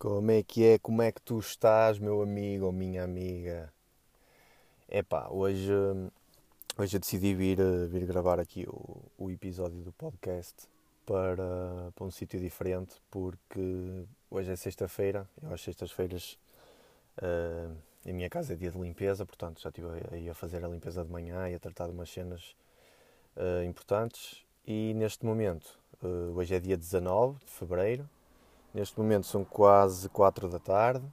Como é que é? Como é que tu estás, meu amigo ou minha amiga? Epá, hoje, hoje eu decidi vir, vir gravar aqui o, o episódio do podcast para, para um sítio diferente porque hoje é sexta-feira, eu às sextas-feiras uh, a minha casa é dia de limpeza, portanto já estive aí a fazer a limpeza de manhã e a tratar de umas cenas uh, importantes e neste momento, uh, hoje é dia 19 de Fevereiro, Neste momento são quase 4 da tarde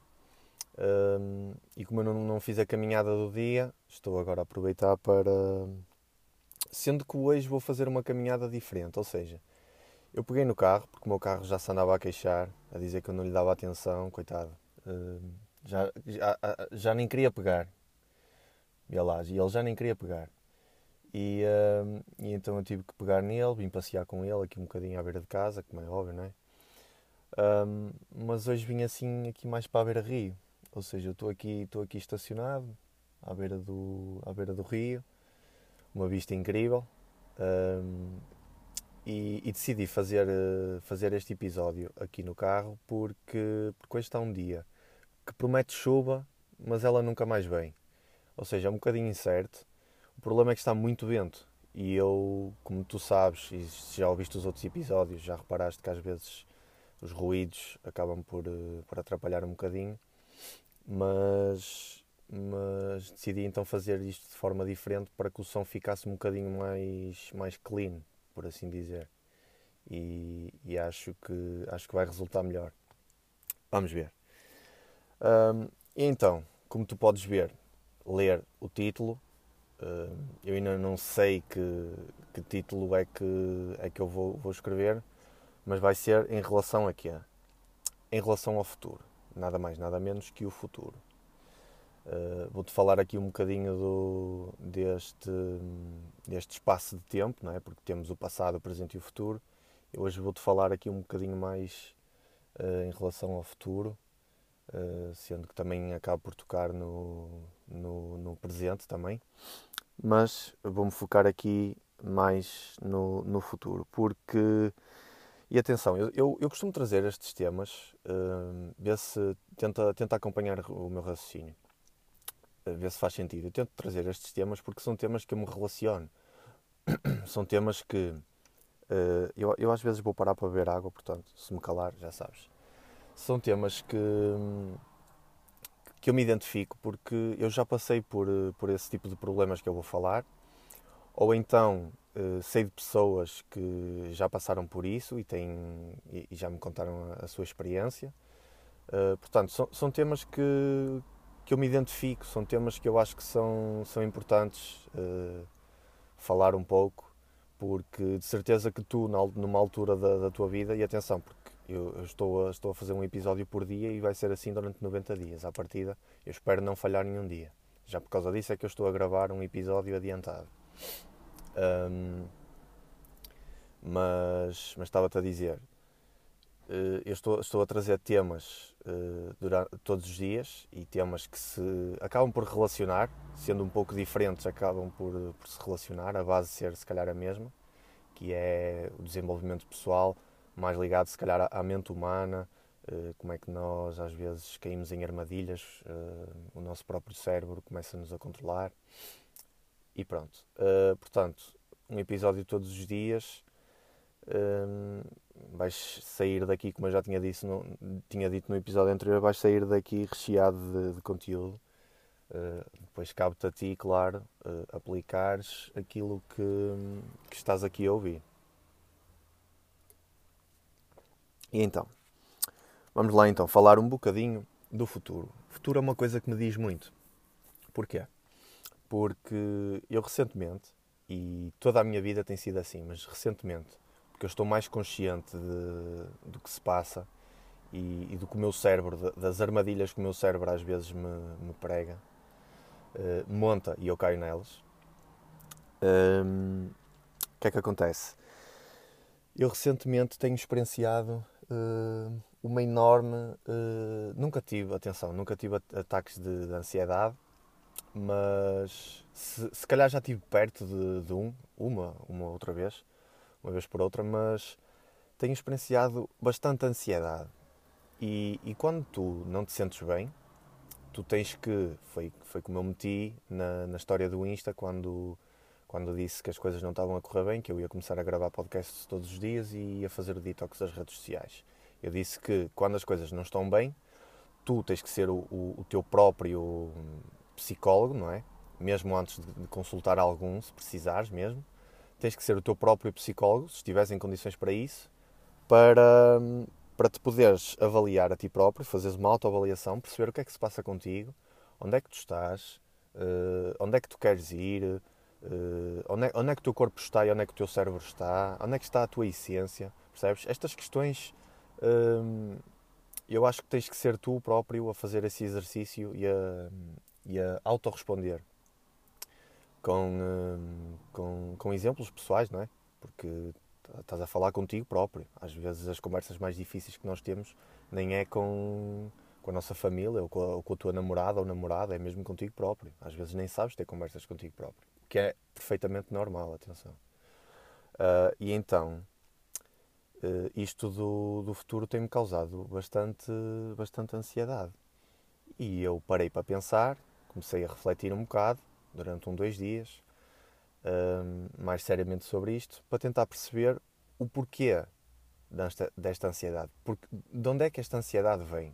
um, e como eu não, não fiz a caminhada do dia, estou agora a aproveitar para. Sendo que hoje vou fazer uma caminhada diferente, ou seja, eu peguei no carro, porque o meu carro já se andava a queixar, a dizer que eu não lhe dava atenção, coitado. Um, já, já, já nem queria pegar. E ele já nem queria pegar. E, um, e então eu tive que pegar nele, vim passear com ele aqui um bocadinho à beira de casa, como é óbvio, não é? Um, mas hoje vim assim aqui mais para a beira rio, ou seja, eu estou aqui, estou aqui estacionado à beira do, à beira do rio, uma vista incrível um, e, e, decidi fazer, fazer este episódio aqui no carro porque, porque hoje está um dia que promete chuva, mas ela nunca mais vem. Ou seja, é um bocadinho incerto. O problema é que está muito vento e eu, como tu sabes, e já ouviste os outros episódios, já reparaste que às vezes os ruídos acabam por, eh, por atrapalhar um bocadinho, mas, mas decidi então fazer isto de forma diferente para que o som ficasse um bocadinho mais, mais clean, por assim dizer. E, e acho, que, acho que vai resultar melhor. Vamos ver. Um, então, como tu podes ver, ler o título, eu ainda não sei que, que título é que, é que eu vou, vou escrever, mas vai ser em relação a quê? Em relação ao futuro. Nada mais, nada menos que o futuro. Uh, Vou-te falar aqui um bocadinho do, deste, deste espaço de tempo, não é? porque temos o passado, o presente e o futuro. Eu hoje vou-te falar aqui um bocadinho mais uh, em relação ao futuro, uh, sendo que também acabo por tocar no, no, no presente também. Mas vou-me focar aqui mais no, no futuro, porque e atenção, eu, eu, eu costumo trazer estes temas, uh, ver se tenta, tenta acompanhar o meu raciocínio, uh, ver se faz sentido. Eu tento trazer estes temas porque são temas que eu me relaciono. são temas que uh, eu, eu às vezes vou parar para beber água, portanto, se me calar, já sabes. São temas que, que eu me identifico porque eu já passei por, por esse tipo de problemas que eu vou falar, ou então eh, sei de pessoas que já passaram por isso e, têm, e, já me contaram a, sua experiência. Uh, portanto, são, são, temas que, que eu me identifico, são temas que eu acho que são, são importantes uh, falar um pouco, porque de certeza que tu, numa altura da, da tua vida, e atenção, porque eu, eu, estou, a, estou a fazer um episódio por dia e vai ser assim durante 90 dias. À partida, eu espero não falhar nenhum dia. Já por causa disso é que eu estou a gravar um episódio adiantado. Um, mas, estava-te a dizer, uh, eu estou, estou a trazer temas uh, durante, todos os dias e temas que se acabam por relacionar, sendo um pouco diferentes, acabam por, por se relacionar, a base ser se calhar a mesma, que é o desenvolvimento pessoal, mais ligado se calhar à mente humana, uh, como é que nós às vezes caímos em armadilhas, o nosso próprio cérebro começa-nos a controlar. E pronto. Uh, portanto, um episódio todos os dias. Um, vais sair daqui, como eu já tinha, dito no, tinha dito no episódio anterior, vais sair daqui recheado de, de conteúdo. Uh, depois cabe-te a ti, claro, uh, aplicares aquilo que, que estás aqui a ouvir. E então, vamos lá então falar um bocadinho do futuro. O futuro é uma coisa que me diz muito. Porquê? Porque eu recentemente, e toda a minha vida tem sido assim, mas recentemente, porque eu estou mais consciente de, do que se passa e, e, do que o meu cérebro, das armadilhas que o meu cérebro às vezes me, me prega, uh, monta e eu caio nelas. Um, o que é que acontece? Eu recentemente tenho experienciado uh, uma enorme. Uh, nunca tive, atenção, nunca tive ataques de, de ansiedade, mas se, se calhar já estive perto de, de, um, uma, uma outra vez, uma vez por outra, mas tenho experienciado bastante ansiedade. E, e quando tu não te sentes bem, tu tens que. Foi, foi como eu meti na, na história do Insta quando, quando disse que as coisas não estavam a correr bem, que eu ia começar a gravar podcasts todos os dias e ia fazer detox das redes sociais. Eu disse que quando as coisas não estão bem, tu tens que ser o, o, o teu próprio psicólogo, não é? Mesmo antes de, consultar algum, se precisares mesmo, tens que ser o teu próprio psicólogo, se estiveres em condições para isso, para, para te poderes avaliar a ti próprio, fazeres uma autoavaliação, perceber o que é que se passa contigo, onde é que tu estás, uh, onde é que tu queres ir, uh, onde, é, onde é que o teu corpo está e onde é que o teu cérebro está, onde é que está a tua essência, percebes? Estas questões uh, eu acho que tens que ser tu próprio a fazer esse exercício e a, e a autorresponder com, com, com exemplos pessoais, não é? Porque estás a falar contigo próprio. Às vezes as conversas mais difíceis que nós temos nem é com, com a nossa família ou com, a, ou com a tua namorada ou namorada, é mesmo contigo próprio. Às vezes nem sabes ter conversas contigo próprio, que é perfeitamente normal, atenção. Uh, e então, uh, isto do, do futuro tem-me causado bastante, bastante ansiedade. E eu parei para pensar, comecei a refletir um bocado durante um, dois dias, mais seriamente sobre isto, para tentar perceber o porquê desta, desta ansiedade. Porque, de onde é que esta ansiedade vem?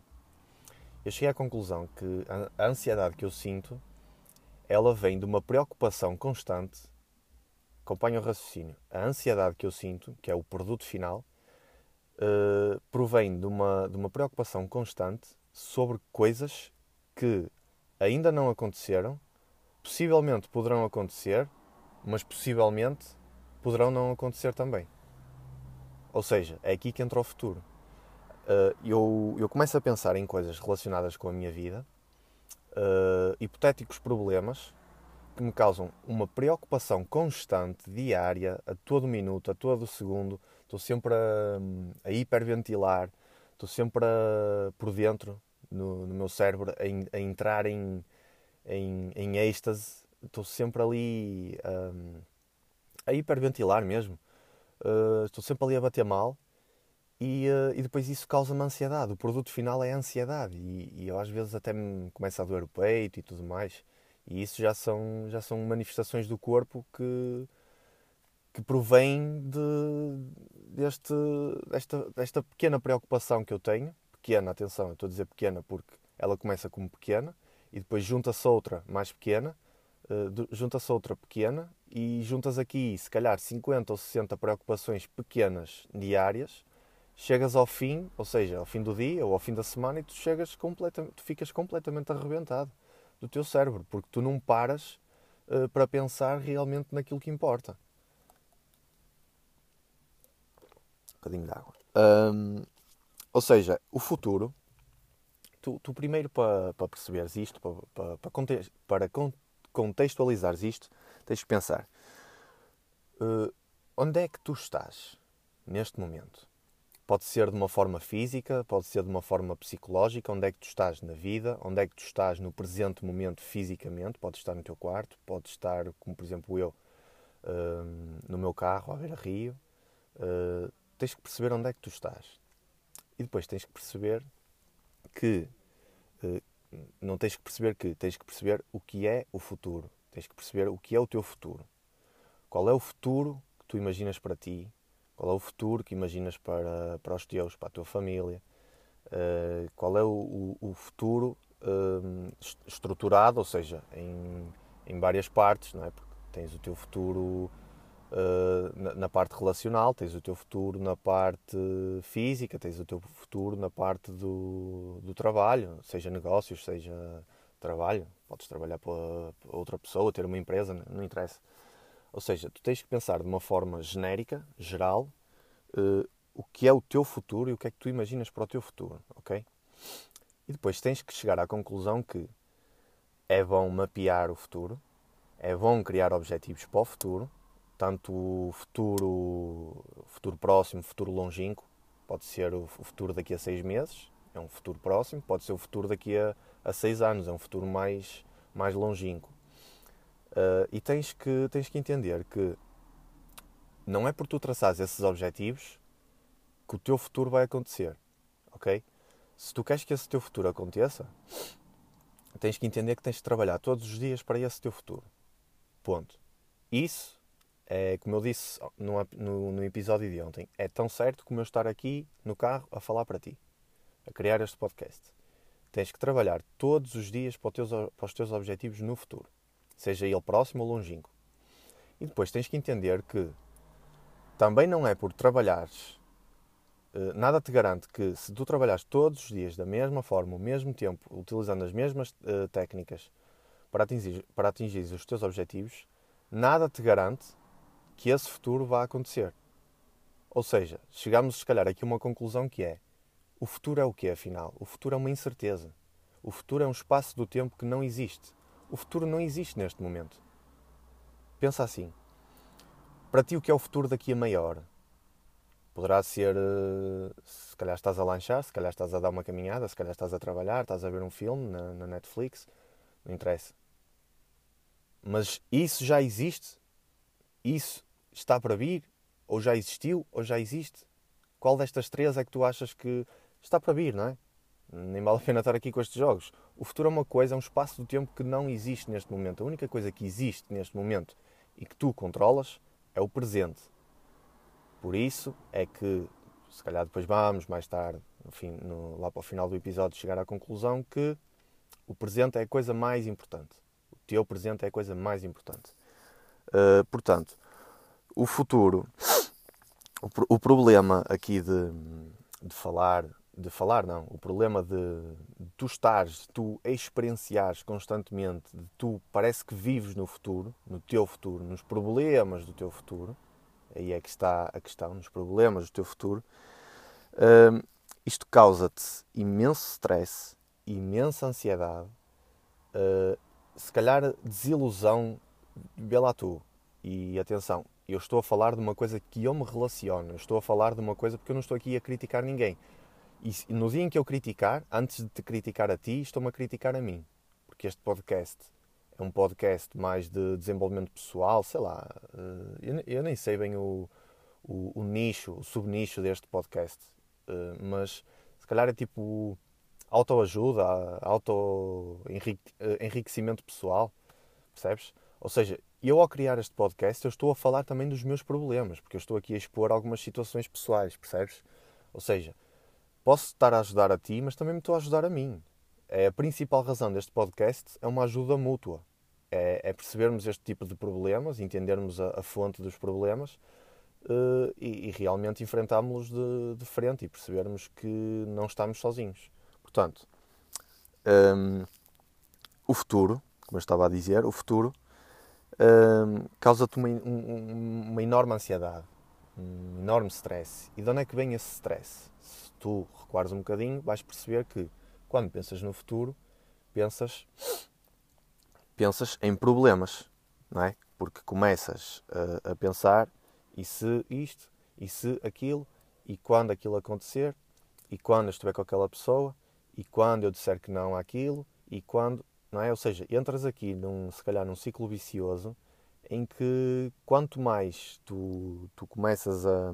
Eu cheguei à conclusão que a, a ansiedade que eu sinto, ela vem de uma preocupação constante, acompanha o raciocínio, a ansiedade que eu sinto, que é o produto final, uh, provém de uma, de uma preocupação constante sobre coisas que ainda não aconteceram, possivelmente poderão acontecer mas possivelmente poderão não acontecer também. Ou seja, é aqui que entra o futuro. Uh, eu, eu começo a pensar em coisas relacionadas com a minha vida, uh, hipotéticos problemas que me causam uma preocupação constante, diária, a todo minuto, a todo segundo. Estou sempre a, a hiperventilar, estou sempre a, por dentro, no, no meu cérebro, a, a entrar em, em, em êxtase estou sempre ali um, a hiperventilar mesmo. Uh, estou sempre ali a bater mal e, uh, e depois isso causa-me ansiedade. O produto final é a ansiedade e, e eu às vezes até me começa a doer o peito e tudo mais. E isso já são, já são manifestações do corpo que, que provém de, deste, desta, desta pequena preocupação que eu tenho. Pequena, atenção, eu estou a dizer pequena porque ela começa como pequena e depois junta-se outra mais pequena uh, junta-se outra pequena e juntas aqui, se calhar, 50 ou 60 preocupações pequenas diárias, chegas ao fim, ou seja, ao fim do dia ou ao fim da semana e tu chegas completamente, tu ficas completamente arrebentado do teu cérebro, porque tu não paras uh, para pensar realmente naquilo que importa. Um bocadinho de água. Um, ou seja, o futuro, tu, tu primeiro para, para perceberes isto, para, para, contextualizares isto, tens que pensar: uh, onde é que tu estás neste momento? Pode ser de uma forma física, pode ser de uma forma psicológica, onde é que tu estás na vida, onde é que tu estás no presente momento fisicamente, pode estar no teu quarto, pode estar, como por exemplo eu, uh, no meu carro, a ver a Rio. Uh, tens que perceber onde é que tu estás. E depois tens que perceber que não tens que perceber que tens que perceber o que é o futuro. Tens que perceber o que é o teu futuro. Qual é o futuro que tu imaginas para ti? Qual é o futuro que imaginas para, para os teus, para a tua família? Uh, qual é o, o, o futuro uh, estruturado, ou seja, em, em várias partes, não é? Porque tens o teu futuro na, na, parte relacional, tens o teu futuro na parte física, tens o teu futuro na parte do, do trabalho, seja negócios, seja trabalho. Podes trabalhar para outra pessoa, ter uma empresa, não interessa. Ou seja, tu tens que pensar de uma forma genérica, geral, uh, o que é o teu futuro e o que é que tu imaginas para o teu futuro, ok? E depois tens que chegar à conclusão que é bom mapear o futuro, é bom criar objetivos para o futuro, tanto o futuro, futuro próximo, futuro longínquo, pode ser o futuro daqui a seis meses, é um futuro próximo, pode ser o futuro daqui a, a seis anos, é um futuro mais, mais longínquo. Uh, e tens que, tens que entender que não é por tu traçares esses objetivos que o teu futuro vai acontecer, ok? Se tu queres que esse teu futuro aconteça, tens que entender que tens de trabalhar todos os dias para esse teu futuro. Ponto. Isso é, como eu disse no, no, no, episódio de ontem, é tão certo como eu estar aqui no carro a falar para ti, a criar este podcast. Tens que trabalhar todos os dias para, teus, para os teus objetivos no futuro, seja ele próximo ou longínquo. E depois tens que entender que também não é por trabalhares, eh, nada te garante que se tu trabalhares todos os dias da mesma forma, ao mesmo tempo, utilizando as mesmas uh, técnicas para atingir, para atingir os teus objetivos, nada te garante que esse futuro vá acontecer. Ou seja, chegamos se calhar aqui a uma conclusão que é: o futuro é o que afinal? O futuro é uma incerteza. O futuro é um espaço do tempo que não existe. O futuro não existe neste momento. Pensa assim. Para ti, o que é o futuro daqui a meia hora? Poderá ser, eh, se calhar estás a lanchar, se calhar estás a dar uma caminhada, se calhar estás a trabalhar, estás a ver um filme na, na Netflix, não interessa. Mas isso já existe isso está para vir? Ou já existiu? Ou já existe? Qual destas três é que tu achas que está para vir, não é? Nem vale a pena estar aqui com estes jogos. O futuro é uma coisa, é um espaço do tempo que não existe neste momento. A única coisa que existe neste momento e que tu controlas é o presente. Por isso é que, se calhar depois vamos, mais tarde, no fim, no, lá para o final do episódio, chegar à conclusão que o presente é a coisa mais importante. O teu presente é a coisa mais importante. Uh, portanto, o futuro, o, o, problema aqui de, de falar, de falar não, o problema de, de tu estares, de tu experienciares constantemente, de tu parece que vives no futuro, no teu futuro, nos problemas do teu futuro, aí é que está a questão, nos problemas do teu futuro, uh, isto causa-te imenso stress, imensa ansiedade, uh, se calhar desilusão vê tu. E atenção, eu estou a falar de uma coisa que eu me relaciono, estou a falar de uma coisa porque eu não estou aqui a criticar ninguém. E no dia em que eu criticar, antes de te criticar a ti, estou-me a criticar a mim. Porque este podcast é um podcast mais de desenvolvimento pessoal, sei lá, eh, eu nem sei bem o, o, o nicho, o subnicho deste podcast, eh, mas se calhar é tipo autoajuda, auto-enriquecimento eh, pessoal, percebes? Ou seja, eu ao criar este podcast, eu estou a falar também dos meus problemas, porque eu estou aqui a expor algumas situações pessoais, percebes? Ou seja, posso estar a ajudar a ti, mas também me estou a ajudar a mim. É a principal razão deste podcast é uma ajuda mútua. É, é percebermos este tipo de problemas, entendermos a, a fonte dos problemas uh, e, e, realmente enfrentarmos-los de, de, frente e percebermos que não estamos sozinhos. Portanto, um, o futuro, como eu estava a dizer, o futuro causa-te uma, um, uma enorme ansiedade, um enorme stress. E de onde é que vem esse stress? Se tu recuares um bocadinho, vais perceber que quando pensas no futuro, pensas, pensas em problemas, não é? Porque começas a, a pensar e se isto, e se aquilo, e quando aquilo acontecer, e quando eu estiver com aquela pessoa, e quando eu disser que não àquilo, e quando não é? Ou seja, entras aqui, num, se calhar, num ciclo vicioso em que quanto mais tu, tu começas a.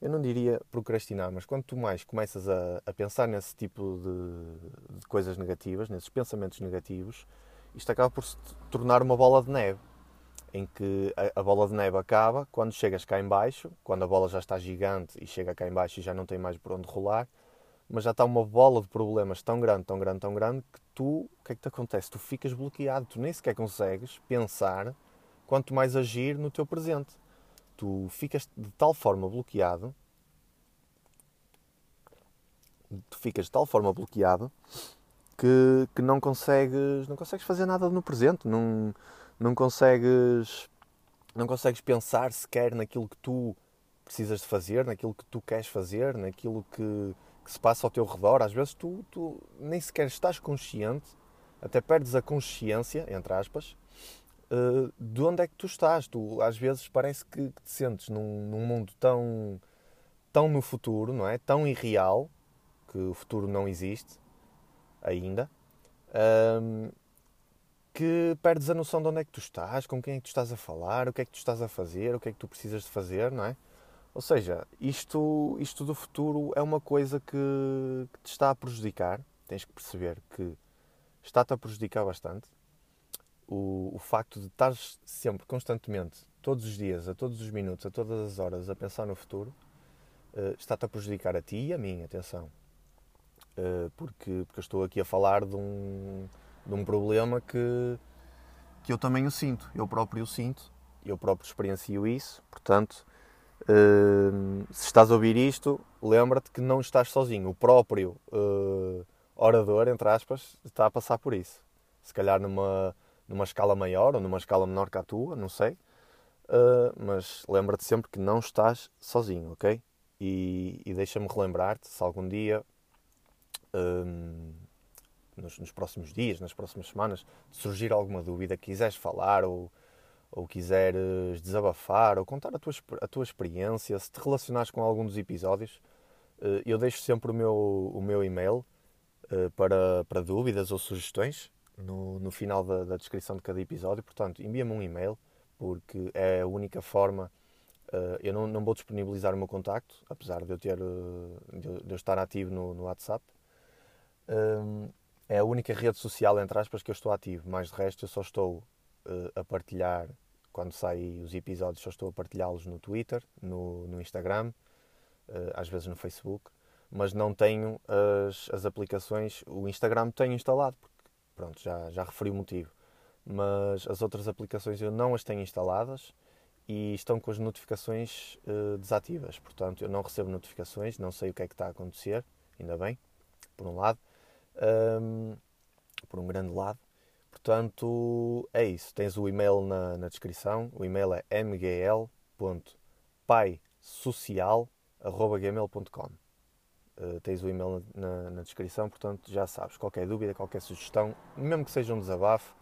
Eu não diria procrastinar, mas quanto mais começas a, a pensar nesse tipo de, de, coisas negativas, nesses pensamentos negativos, isto acaba por se tornar uma bola de neve. Em que a, a bola de neve acaba quando chegas cá em baixo, quando a bola já está gigante e chega cá em baixo e já não tem mais por onde rolar, mas já está uma bola de problemas tão grande, tão grande, tão grande, que tu, o que é que te acontece? Tu ficas bloqueado, tu nem sequer consegues pensar, quanto mais agir no teu presente. Tu ficas de tal forma bloqueado, tu ficas de tal forma bloqueado que, que não consegues não consegues fazer nada no presente, não, não consegues não consegues pensar sequer naquilo que tu precisas de fazer, naquilo que tu queres fazer, naquilo que que se passa ao teu redor, às vezes tu, tu nem sequer estás consciente, até perdes a consciência, entre aspas, uh, de onde é que tu estás. Tu às vezes parece que, te sentes num, num, mundo tão, tão no futuro, não é? Tão irreal, que o futuro não existe ainda, um, que perdes a noção de onde é que tu estás, com quem é que tu estás a falar, o que é que tu estás a fazer, o que é que tu precisas de fazer, não é? Ou seja, isto, isto do futuro é uma coisa que, que te está a prejudicar. Tens que perceber que está-te a prejudicar bastante. O, o facto de estar sempre, constantemente, todos os dias, a todos os minutos, a todas as horas, a pensar no futuro, uh, está-te a prejudicar a ti e a mim, atenção. Uh, porque, porque eu estou aqui a falar de um, de um problema que, que eu também o sinto, eu próprio o sinto, eu próprio experiencio isso, portanto, uh, se estás a ouvir isto, lembra-te que não estás sozinho, o próprio uh, orador, entre aspas, está a passar por isso. Se calhar numa, numa escala maior ou numa escala menor que a tua, não sei, uh, mas lembra-te sempre que não estás sozinho, ok? E, e deixa-me relembrar-te, se algum dia nos, nos, próximos dias, nas próximas semanas, surgir alguma dúvida, quiseres falar ou, ou quiseres desabafar ou contar a tua, a tua experiência, se te relacionares com algum dos episódios, eh, eu deixo sempre o meu, o meu e-mail eh, para, para dúvidas ou sugestões no, no final da, da descrição de cada episódio. Portanto, envia-me um e-mail, porque é a única forma. Eh, eu não, não vou disponibilizar o meu contacto, apesar de eu, ter, de eu estar ativo no, no WhatsApp é a única rede social, entre aspas, que eu estou ativo. Mais de resto, eu só estou a partilhar, quando saem os episódios, só estou a partilhá-los no Twitter, no, no Instagram, uh, às vezes no Facebook, mas não tenho as, as aplicações. O Instagram tenho instalado, porque, pronto, já, já referi o motivo. Mas as outras aplicações eu não as tenho instaladas e estão com as notificações uh, desativas. Portanto, eu não recebo notificações, não sei o que é que está a acontecer, ainda bem, por um lado um, por um grande lado. Portanto, é isso. Tens o e-mail na, na descrição. O e-mail é mgl.paisocial.gmail.com uh, Tens o e-mail na, na, descrição, portanto já sabes. Qualquer dúvida, qualquer sugestão, mesmo que seja um desabafo,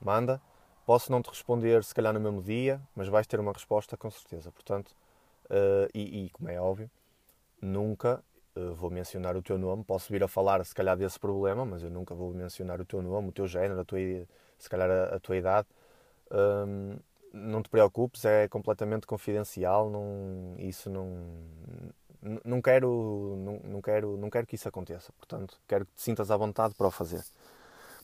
manda. Posso não te responder se calhar no mesmo dia, mas vais ter uma resposta com certeza. Portanto, uh, e, e como é óbvio, nunca eh, vou mencionar o teu nome, posso vir a falar se calhar desse problema, mas eu nunca vou mencionar o teu nome, o teu género, a tua, se calhar a, a tua idade. Um, não te preocupes, é completamente confidencial, não, isso não, não quero, não, não, quero, não quero que isso aconteça, portanto, quero que te sintas à vontade para o fazer.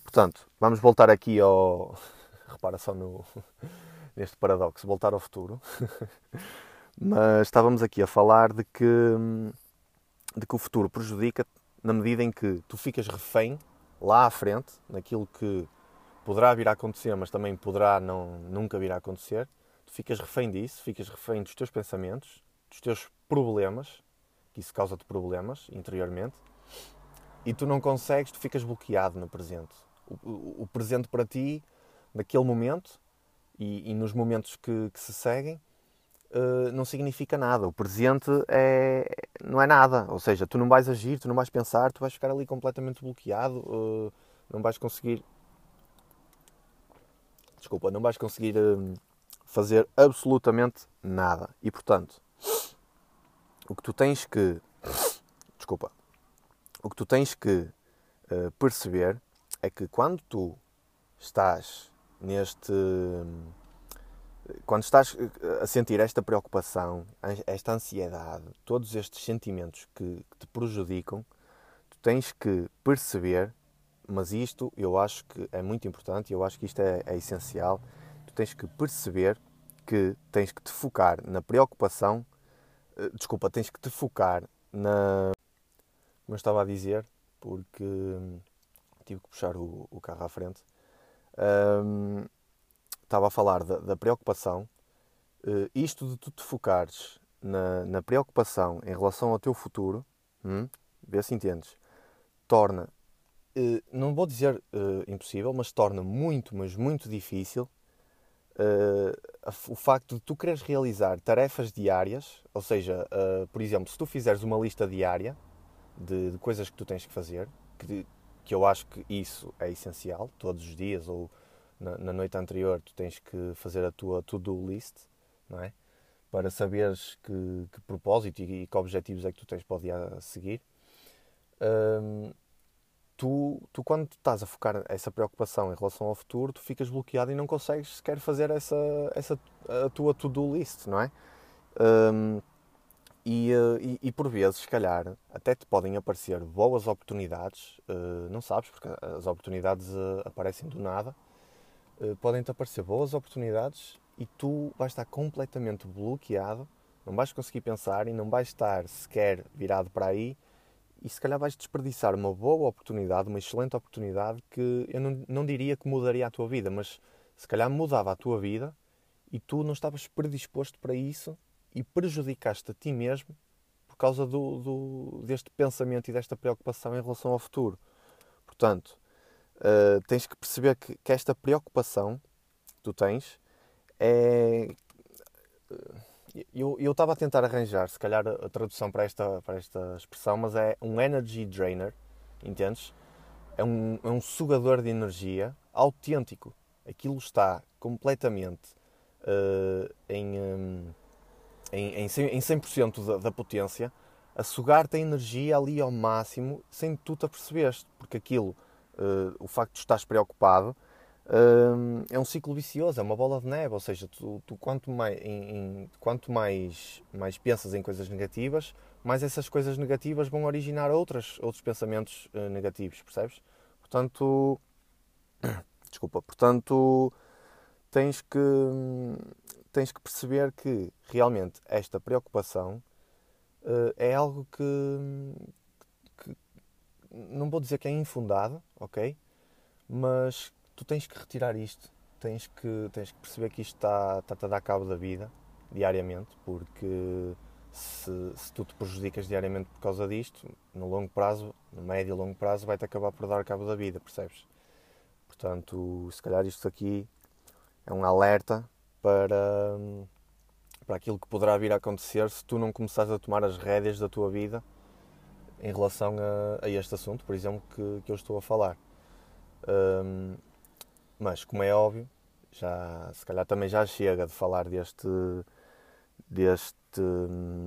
Portanto, vamos voltar aqui ao. Repara só no, neste paradoxo, voltar ao futuro. Mas estávamos aqui a falar de que hum, de que o futuro prejudica na medida em que tu ficas refém lá à frente, naquilo que poderá vir a acontecer, mas também poderá não, nunca vir a acontecer. Tu ficas refém disso, ficas refém dos teus pensamentos, dos teus problemas, que isso causa-te problemas interiormente, e tu não consegues, tu ficas bloqueado no presente. O, o, o presente para ti, naquele momento e, e nos momentos que, que se seguem, uh, não significa nada. O presente é, não é nada. Ou seja, tu não vais agir, tu não vais pensar, tu vais ficar ali completamente bloqueado, uh, não vais conseguir. Desculpa, não vais conseguir uh, fazer absolutamente nada. E portanto, o que tu tens que. Desculpa. O que tu tens que perceber é que quando tu estás neste quando estás eh, a sentir esta preocupação, esta ansiedade, todos estes sentimentos que, te prejudicam, tu tens que perceber, mas isto eu acho que é muito importante, eu acho que isto é, é essencial, tu tens que perceber que tens que te focar na preocupação, eh, desculpa, tens que te focar na. Como eu estava a dizer, porque hum, tive que puxar o, o carro à frente. Um, estava a falar da, da preocupação, uh, isto de tu te focares na, na, preocupação em relação ao teu futuro, hum, vê se entendes, torna, uh, não vou dizer uh, impossível, mas torna muito, mas muito difícil o facto de tu quereres realizar tarefas diárias, ou seja, por exemplo, se tu fizeres uma lista diária de, de coisas que tu tens que fazer, que, que eu acho que isso é essencial, todos os dias, ou na, na, noite anterior tu tens que fazer a tua to-do list, não é? Para saberes que, que propósito e, e, que objetivos é que tu tens para o dia a seguir. Hum, tu, tu, quando estás a focar essa preocupação em relação ao futuro, tu ficas bloqueado e não consegues sequer fazer essa, essa a tua to-do list, não é? Hum, E, e, e, por vezes, se calhar, até te podem aparecer boas oportunidades, uh, não sabes, porque as oportunidades uh, aparecem do nada, podem-te aparecer boas oportunidades e tu vais estar completamente bloqueado, não vais conseguir pensar e não vais estar sequer virado para aí e se calhar vais desperdiçar uma boa oportunidade, uma excelente oportunidade que eu não, não diria que mudaria a tua vida, mas se calhar mudava a tua vida e tu não estavas predisposto para isso e prejudicaste a ti mesmo por causa do, do, deste pensamento e desta preocupação em relação ao futuro. Portanto, uh, tens que perceber que, que, esta preocupação que tu tens é. Eu estava a tentar arranjar, se calhar, a tradução para esta, para esta expressão, mas é um energy drainer, entendes? É um, é um sugador de energia autêntico. Aquilo está completamente uh, em. Um, em, em 100% da, da potência, a sugar-te a energia ali ao máximo sem tu te apercebeste, porque aquilo, uh, o facto de estás preocupado, uh, é um ciclo vicioso, é uma bola de neve, ou seja, tu, tu quanto, mais, em, em, quanto mais, mais pensas em coisas negativas, mais essas coisas negativas vão originar outras, outros pensamentos uh, negativos, percebes? Portanto, desculpa, portanto, tens que tens que perceber que realmente esta preocupação uh, é algo que, não vou dizer que é infundado, ok? Mas tu tens que retirar isto, tens que, tens que perceber que isto está, está a dar cabo da vida diariamente, porque se, se, tu te prejudicas diariamente por causa disto, no longo prazo, no médio e longo prazo, vai-te acabar por dar cabo da vida, percebes? Portanto, se calhar isto aqui é um alerta para, para aquilo que poderá vir a acontecer se tu não começares a tomar as rédeas da tua vida em relação a, a este assunto, por exemplo, que, que eu estou a falar. Um, mas, como é óbvio, já, se calhar também já chega de falar deste, deste,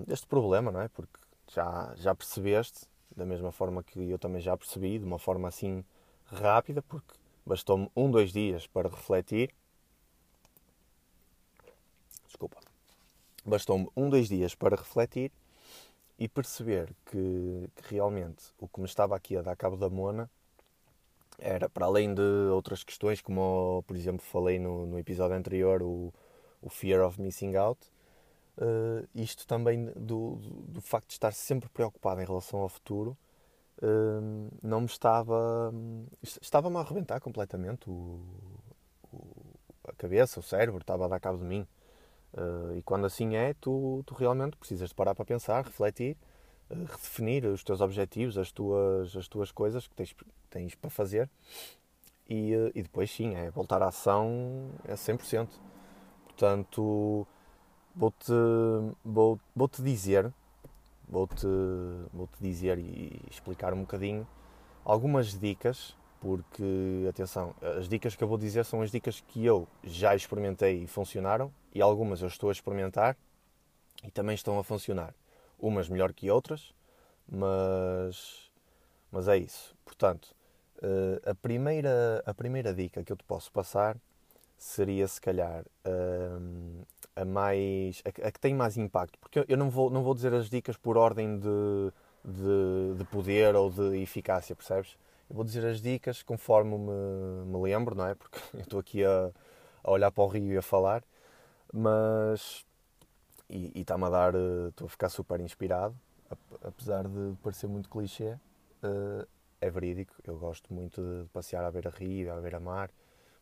deste problema, não é? Porque já, já percebeste, da mesma forma que eu também já percebi, de uma forma assim rápida, porque bastou-me um, dois dias para refletir desculpa, bastou-me um, dois dias para refletir e perceber que, que, realmente o que me estava aqui a dar cabo da mona era, para além de outras questões, como por exemplo falei no, no episódio anterior, o, o Fear of Missing Out, uh, isto também do, do, do, facto de estar sempre preocupado em relação ao futuro, uh, não me estava. estava-me a arrebentar completamente o, o, a cabeça, o cérebro, estava a dar cabo de mim. Uh, e quando assim é, tu, tu realmente precisas de parar para pensar, refletir, uh, redefinir os teus objetivos, as tuas, as tuas coisas que tens, tens para fazer e, uh, e depois sim, é voltar à ação é 100%. Portanto, vou-te vou, vou -te dizer, vou-te vou -te dizer e explicar um bocadinho algumas dicas porque, atenção, as dicas que eu vou dizer são as dicas que eu já experimentei e funcionaram, e algumas eu estou a experimentar e também estão a funcionar. Umas melhor que outras, mas, mas é isso. Portanto, eh, a primeira, a primeira dica que eu te posso passar seria, se calhar, eh, a, mais, a, a que tem mais impacto, porque eu não vou, não vou dizer as dicas por ordem de, de, de poder ou de eficácia, percebes? Eu vou dizer as dicas conforme me, me lembro, não é? Porque eu estou aqui a, a olhar para o rio e a falar, mas. E está-me a dar. Eh, estou a ficar super inspirado, apesar de parecer muito clichê, eh, é verídico. Eu gosto muito de passear à beira-rio, à beira-mar,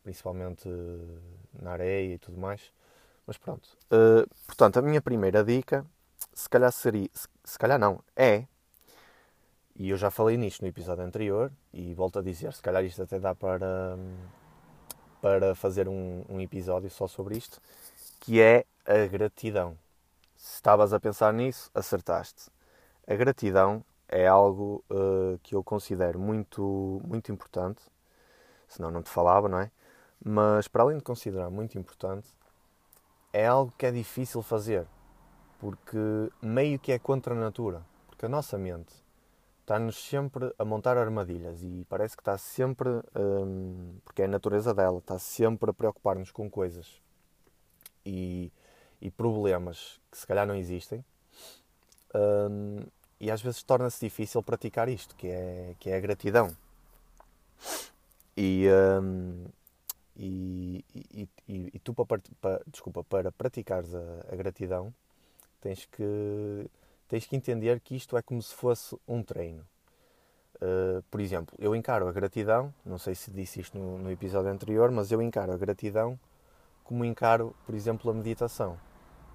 principalmente na areia e tudo mais. Mas pronto. Eh, portanto, a minha primeira dica, se calhar seria. Se calhar não, é e eu já falei nisto no episódio anterior e volto a dizer, se calhar isto até dá para, para fazer um, um episódio só sobre isto, que é a gratidão. Se estavas a pensar nisso, acertaste. A gratidão é algo uh, que eu considero muito, muito importante, senão não te falava, não é? Mas para além de considerar muito importante, é algo que é difícil fazer, porque meio que é contra a natura, porque a nossa mente está-nos sempre a montar armadilhas e parece que está sempre, hum, porque é a natureza dela, está sempre a preocupar-nos com coisas e, e, problemas que se calhar não existem Um, e às vezes torna-se difícil praticar isto, que é, que é a gratidão. E, um, e, e, e, e, tu, para, para, desculpa, para praticares a, a, gratidão, tens que, tens que entender que isto é como se fosse um treino. Uh, por exemplo, eu encaro a gratidão, não sei se disse isto no, no episódio anterior, mas eu encaro a gratidão como encaro, por exemplo, a meditação.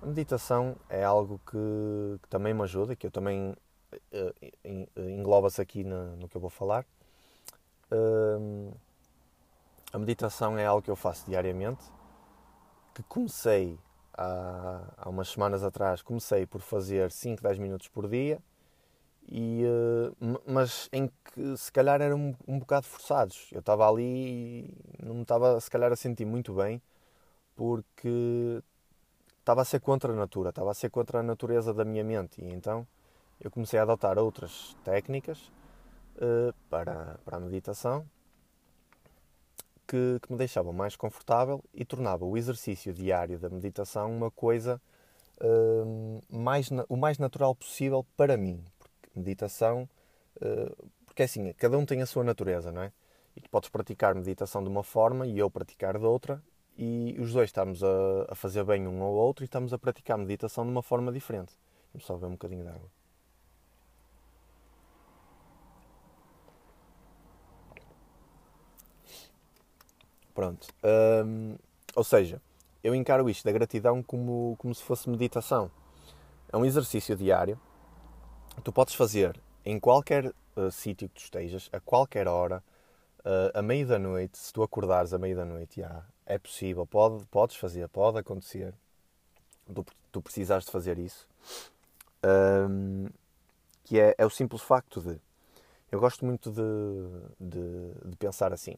A meditação é algo que, que também me ajuda, que eu também uh, engloba-se aqui no, no, que eu vou falar. Uh, a meditação é algo que eu faço diariamente, que comecei há, há umas semanas atrás, comecei por fazer 5, 10 minutos por dia, e, uh, mas em que se calhar eram um, um bocado forçados. Eu estava ali e não me estava se calhar a sentir muito bem, porque estava a ser contra a natura, estava a ser contra a natureza da minha mente, e então eu comecei a adotar outras técnicas uh, para, para a meditação que, que, me deixavam mais confortável e tornava o exercício diário da meditação uma coisa uh, mais, o mais natural possível para mim. Porque meditação, uh, porque assim, cada um tem a sua natureza, não é? E tu podes praticar meditação de uma forma e eu praticar de outra, e os dois estamos a, a fazer bem um ao outro e estamos a praticar meditação de uma forma diferente. Vamos só ver um bocadinho de água. Pronto. Ou seja, eu encaro isto da gratidão como, como se fosse meditação. É um exercício diário. Tu podes fazer em qualquer uh, sítio que tu estejas, a qualquer hora, uh, a meio da noite, se tu acordares a meio da noite, já, é possível, pode, podes fazer, pode acontecer. Tu, tu precisas de fazer isso. Um, que é, é, o simples facto de. Eu gosto muito de, de, de pensar assim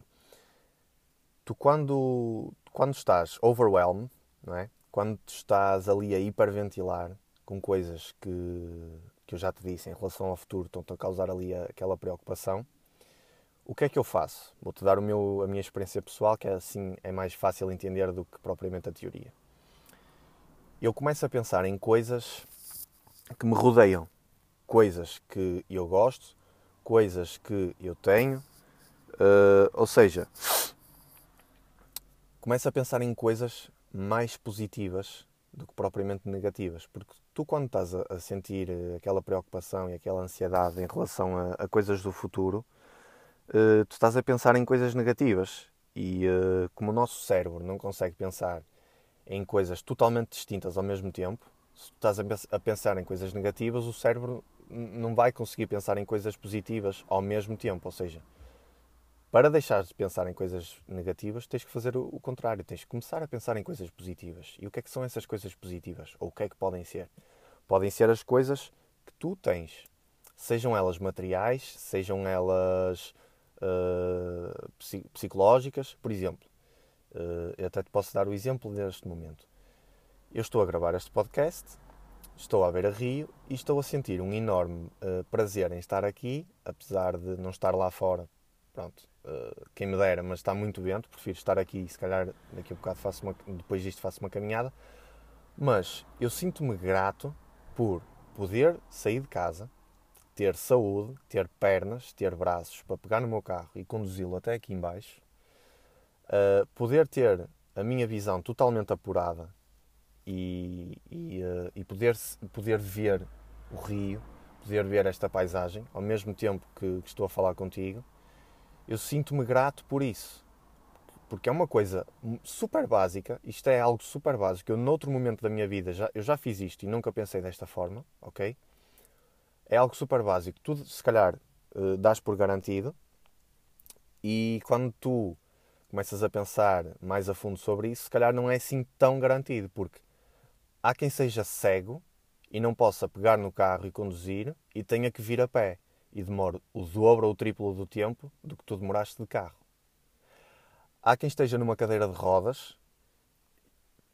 tu quando, quando estás overwhelmed, não é? quando estás ali a hiperventilar com coisas que, que eu já te disse em relação ao futuro, estão-te a causar ali aquela preocupação, o que é que eu faço? Vou-te dar o meu, a minha experiência pessoal, que é assim é mais fácil entender do que propriamente a teoria. Eu começo a pensar em coisas que me rodeiam, coisas que eu gosto, coisas que eu tenho, uh, ou seja, começa a pensar em coisas mais positivas do que propriamente negativas. Porque tu, quando estás a, sentir eh, aquela preocupação e aquela ansiedade em relação a, a coisas do futuro, uh, tu estás a pensar em coisas negativas. E uh, como o nosso cérebro não consegue pensar em coisas totalmente distintas ao mesmo tempo, se tu estás a pensar em coisas negativas, o cérebro não vai conseguir pensar em coisas positivas ao mesmo tempo. Ou seja, para deixar de pensar em coisas negativas, tens que fazer o contrário, tens que começar a pensar em coisas positivas. E o que é que são essas coisas positivas? Ou o que é que podem ser? Podem ser as coisas que tu tens, sejam elas materiais, sejam elas uh, psicológicas. Por exemplo, uh, eu até te posso dar o exemplo neste momento. Eu estou a gravar este podcast, estou a ver a Rio e estou a sentir um enorme uh, prazer em estar aqui, apesar de não estar lá fora. Pronto, uh, quem me dera, mas está muito vento, prefiro estar aqui e se calhar daqui a bocado faço uma, depois disto faço uma caminhada. Mas eu sinto-me grato por poder sair de casa, ter saúde, ter pernas, ter braços para pegar no meu carro e conduzi-lo até aqui embaixo, uh, poder ter a minha visão totalmente apurada e, e, uh, e poder, poder ver o rio, poder ver esta paisagem ao mesmo tempo que, que estou a falar contigo eu sinto-me grato por isso. Porque é uma coisa super básica, isto é algo super básico. Eu, noutro momento da minha vida, já, eu já fiz isto e nunca pensei desta forma, ok? É algo super básico. Tu, se calhar, uh, dás por garantido e quando tu começas a pensar mais a fundo sobre isso, se calhar não é assim tão garantido, porque há quem seja cego e não possa pegar no carro e conduzir e tenha que vir a pé e demoro o dobro ou o triplo do tempo do que tu demoraste de carro. Há quem esteja numa cadeira de rodas.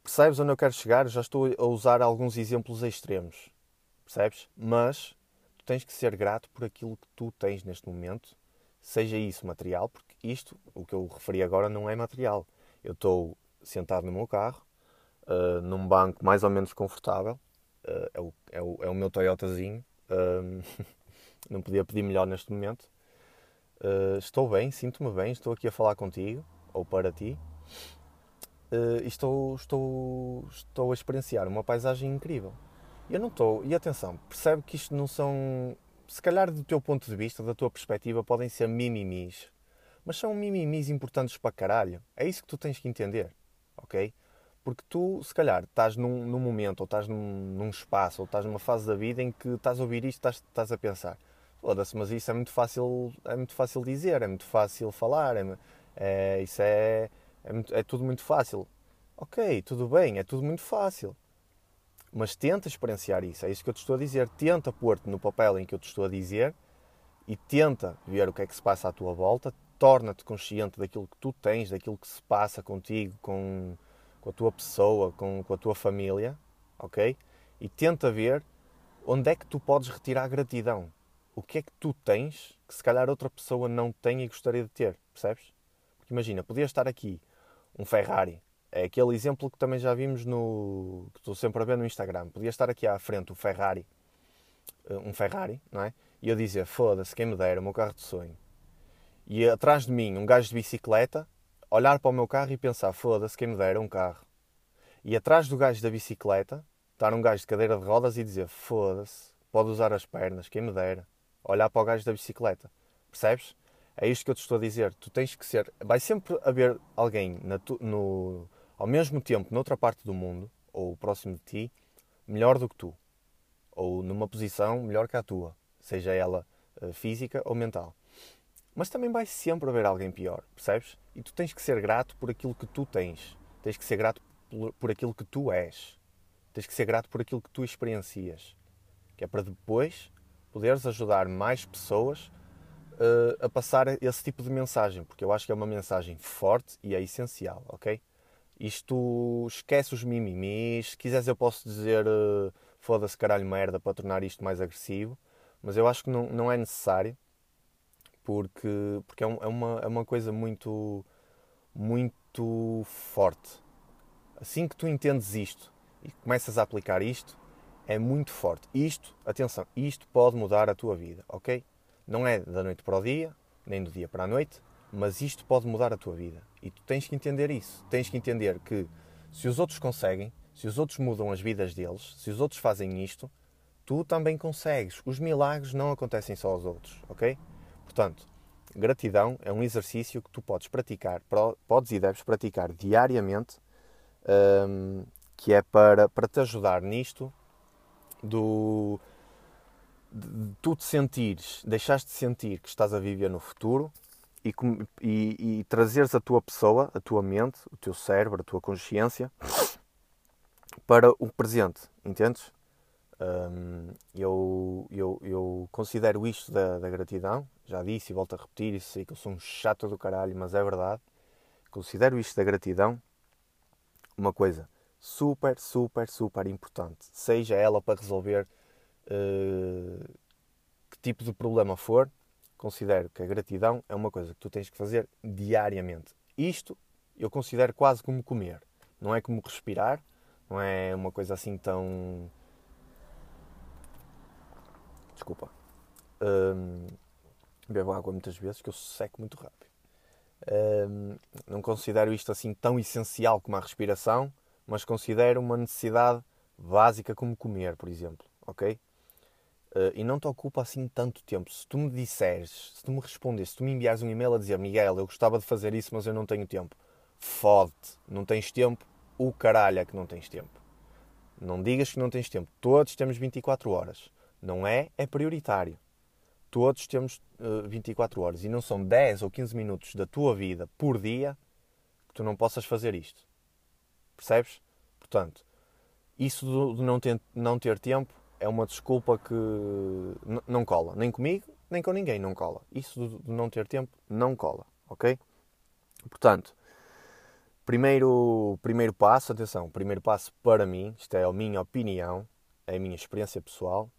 Percebes onde eu quero chegar? Já estou a usar alguns exemplos extremos. Percebes? Mas tu tens que ser grato por aquilo que tu tens neste momento, seja isso material, porque isto, o que eu referi agora, não é material. Eu estou sentado no meu carro, uh, num banco mais ou menos confortável, uh, é, o, é, o, é o meu Toyotazinho. Um, não podia pedir melhor neste momento. Uh, estou bem, sinto-me bem, estou aqui a falar contigo, ou para ti. Uh, estou, estou, estou a experienciar uma paisagem incrível. Eu não estou. E atenção, percebe que isto não são. Se calhar, do teu ponto de vista, da tua perspectiva, podem ser mimimis. Mas são mimimis importantes para caralho. É isso que tu tens que entender. Ok? Porque tu, se calhar, estás num, num momento, ou estás num, num, espaço, ou estás numa fase da vida em que estás a ouvir isto, estás, estás a pensar: foda-se, mas isso é muito fácil, é muito fácil dizer, é muito fácil falar, é, é isso é, é, muito, é tudo muito fácil. Ok, tudo bem, é tudo muito fácil. Mas tenta experienciar isso, é isso que eu te estou a dizer. Tenta pôr-te no papel em que eu te estou a dizer e tenta ver o que é que se passa à tua volta. Torna-te consciente daquilo que tu tens, daquilo que se passa contigo, com, com a tua pessoa, com, com a tua família, ok? E tenta ver onde é que tu podes retirar gratidão. O que é que tu tens que se calhar outra pessoa não tem e gostaria de ter, percebes? Porque imagina, podia estar aqui um Ferrari é aquele exemplo que também já vimos no. que estou sempre a ver no Instagram. Podia estar aqui à frente um Ferrari, eh, um Ferrari, não é? E eu dizer, foda-se, quem me dera, o meu carro de sonho. E atrás de mim, um gajo de bicicleta, olhar para o meu carro e pensar, foda-se, quem me dera um carro. E atrás do gajo da bicicleta, estar um gajo de cadeira de rodas e dizer, foda-se, pode usar as pernas, quem me dera. Olhar para o gajo da bicicleta. Percebes? É isto que eu te estou a dizer. Tu tens que ser. Vai sempre haver alguém tu, no, ao mesmo tempo noutra parte do mundo, ou próximo de ti, melhor do que tu, ou numa posição melhor que a tua, seja ela uh, física ou mental. Mas também vai sempre haver alguém pior, percebes? E tu tens que ser grato por aquilo que tu tens, tens que ser grato por, por aquilo que tu és, tens que ser grato por aquilo que tu experiencias, que é para depois poderes ajudar mais pessoas uh, a passar esse tipo de mensagem, porque eu acho que é uma mensagem forte e é essencial, ok? Isto esquece os mimimis. Se quiseres, eu posso dizer uh, foda-se caralho merda para tornar isto mais agressivo, mas eu acho que não, não é necessário porque, porque é, um, é, uma, é uma coisa muito, muito forte. Assim que tu entendes isto e começas a aplicar isto, é muito forte. Isto, atenção, isto pode mudar a tua vida, ok? Não é da noite para o dia, nem do dia para a noite, mas isto pode mudar a tua vida. E tu tens que entender isso. Tens que entender que se os outros conseguem, se os outros mudam as vidas deles, se os outros fazem isto, tu também consegues. Os milagres não acontecem só aos outros, ok? Portanto, gratidão é um exercício que tu podes praticar, podes e deves praticar diariamente, um, que é para, para te ajudar nisto do de tu te sentires, deixaste de sentir que estás a viver no futuro e, e, e trazeres a tua pessoa, a tua mente, o teu cérebro, a tua consciência para o presente, entendes? Um, eu, eu, eu considero isto da, da, gratidão, já disse e volto a repetir, isso sei que eu sou um chato do caralho, mas é verdade. Considero isto da gratidão uma coisa super, super, super importante, seja ela para resolver uh, que tipo de problema for, considero que a gratidão é uma coisa que tu tens que fazer diariamente. Isto eu considero quase como comer. Não é como respirar, não é uma coisa assim tão. Desculpa. Um, bebo água muitas vezes que eu seco muito rápido. Um, não considero isto assim tão essencial como a respiração, mas considero uma necessidade básica como comer, por exemplo. Ok? Uh, e não te ocupa assim tanto tempo. Se tu me disseres, se tu me respondes, se tu me enviares um e-mail a dizer Miguel, eu gostava de fazer isso, mas eu não tenho tempo, fode-te, não tens tempo, o caralho é que não tens tempo. Não digas que não tens tempo. Todos temos 24 horas. Não é? É prioritário. Todos temos uh, eh, 24 horas e não são 10 ou 15 minutos da tua vida por dia que tu não possas fazer isto. Percebes? Portanto, isso de não ter, não ter tempo é uma desculpa que não cola. Nem comigo, nem com ninguém não cola. Isso de não ter tempo não cola, ok? Portanto, primeiro, primeiro passo, atenção, primeiro passo para mim, isto é a minha opinião, é a minha experiência pessoal,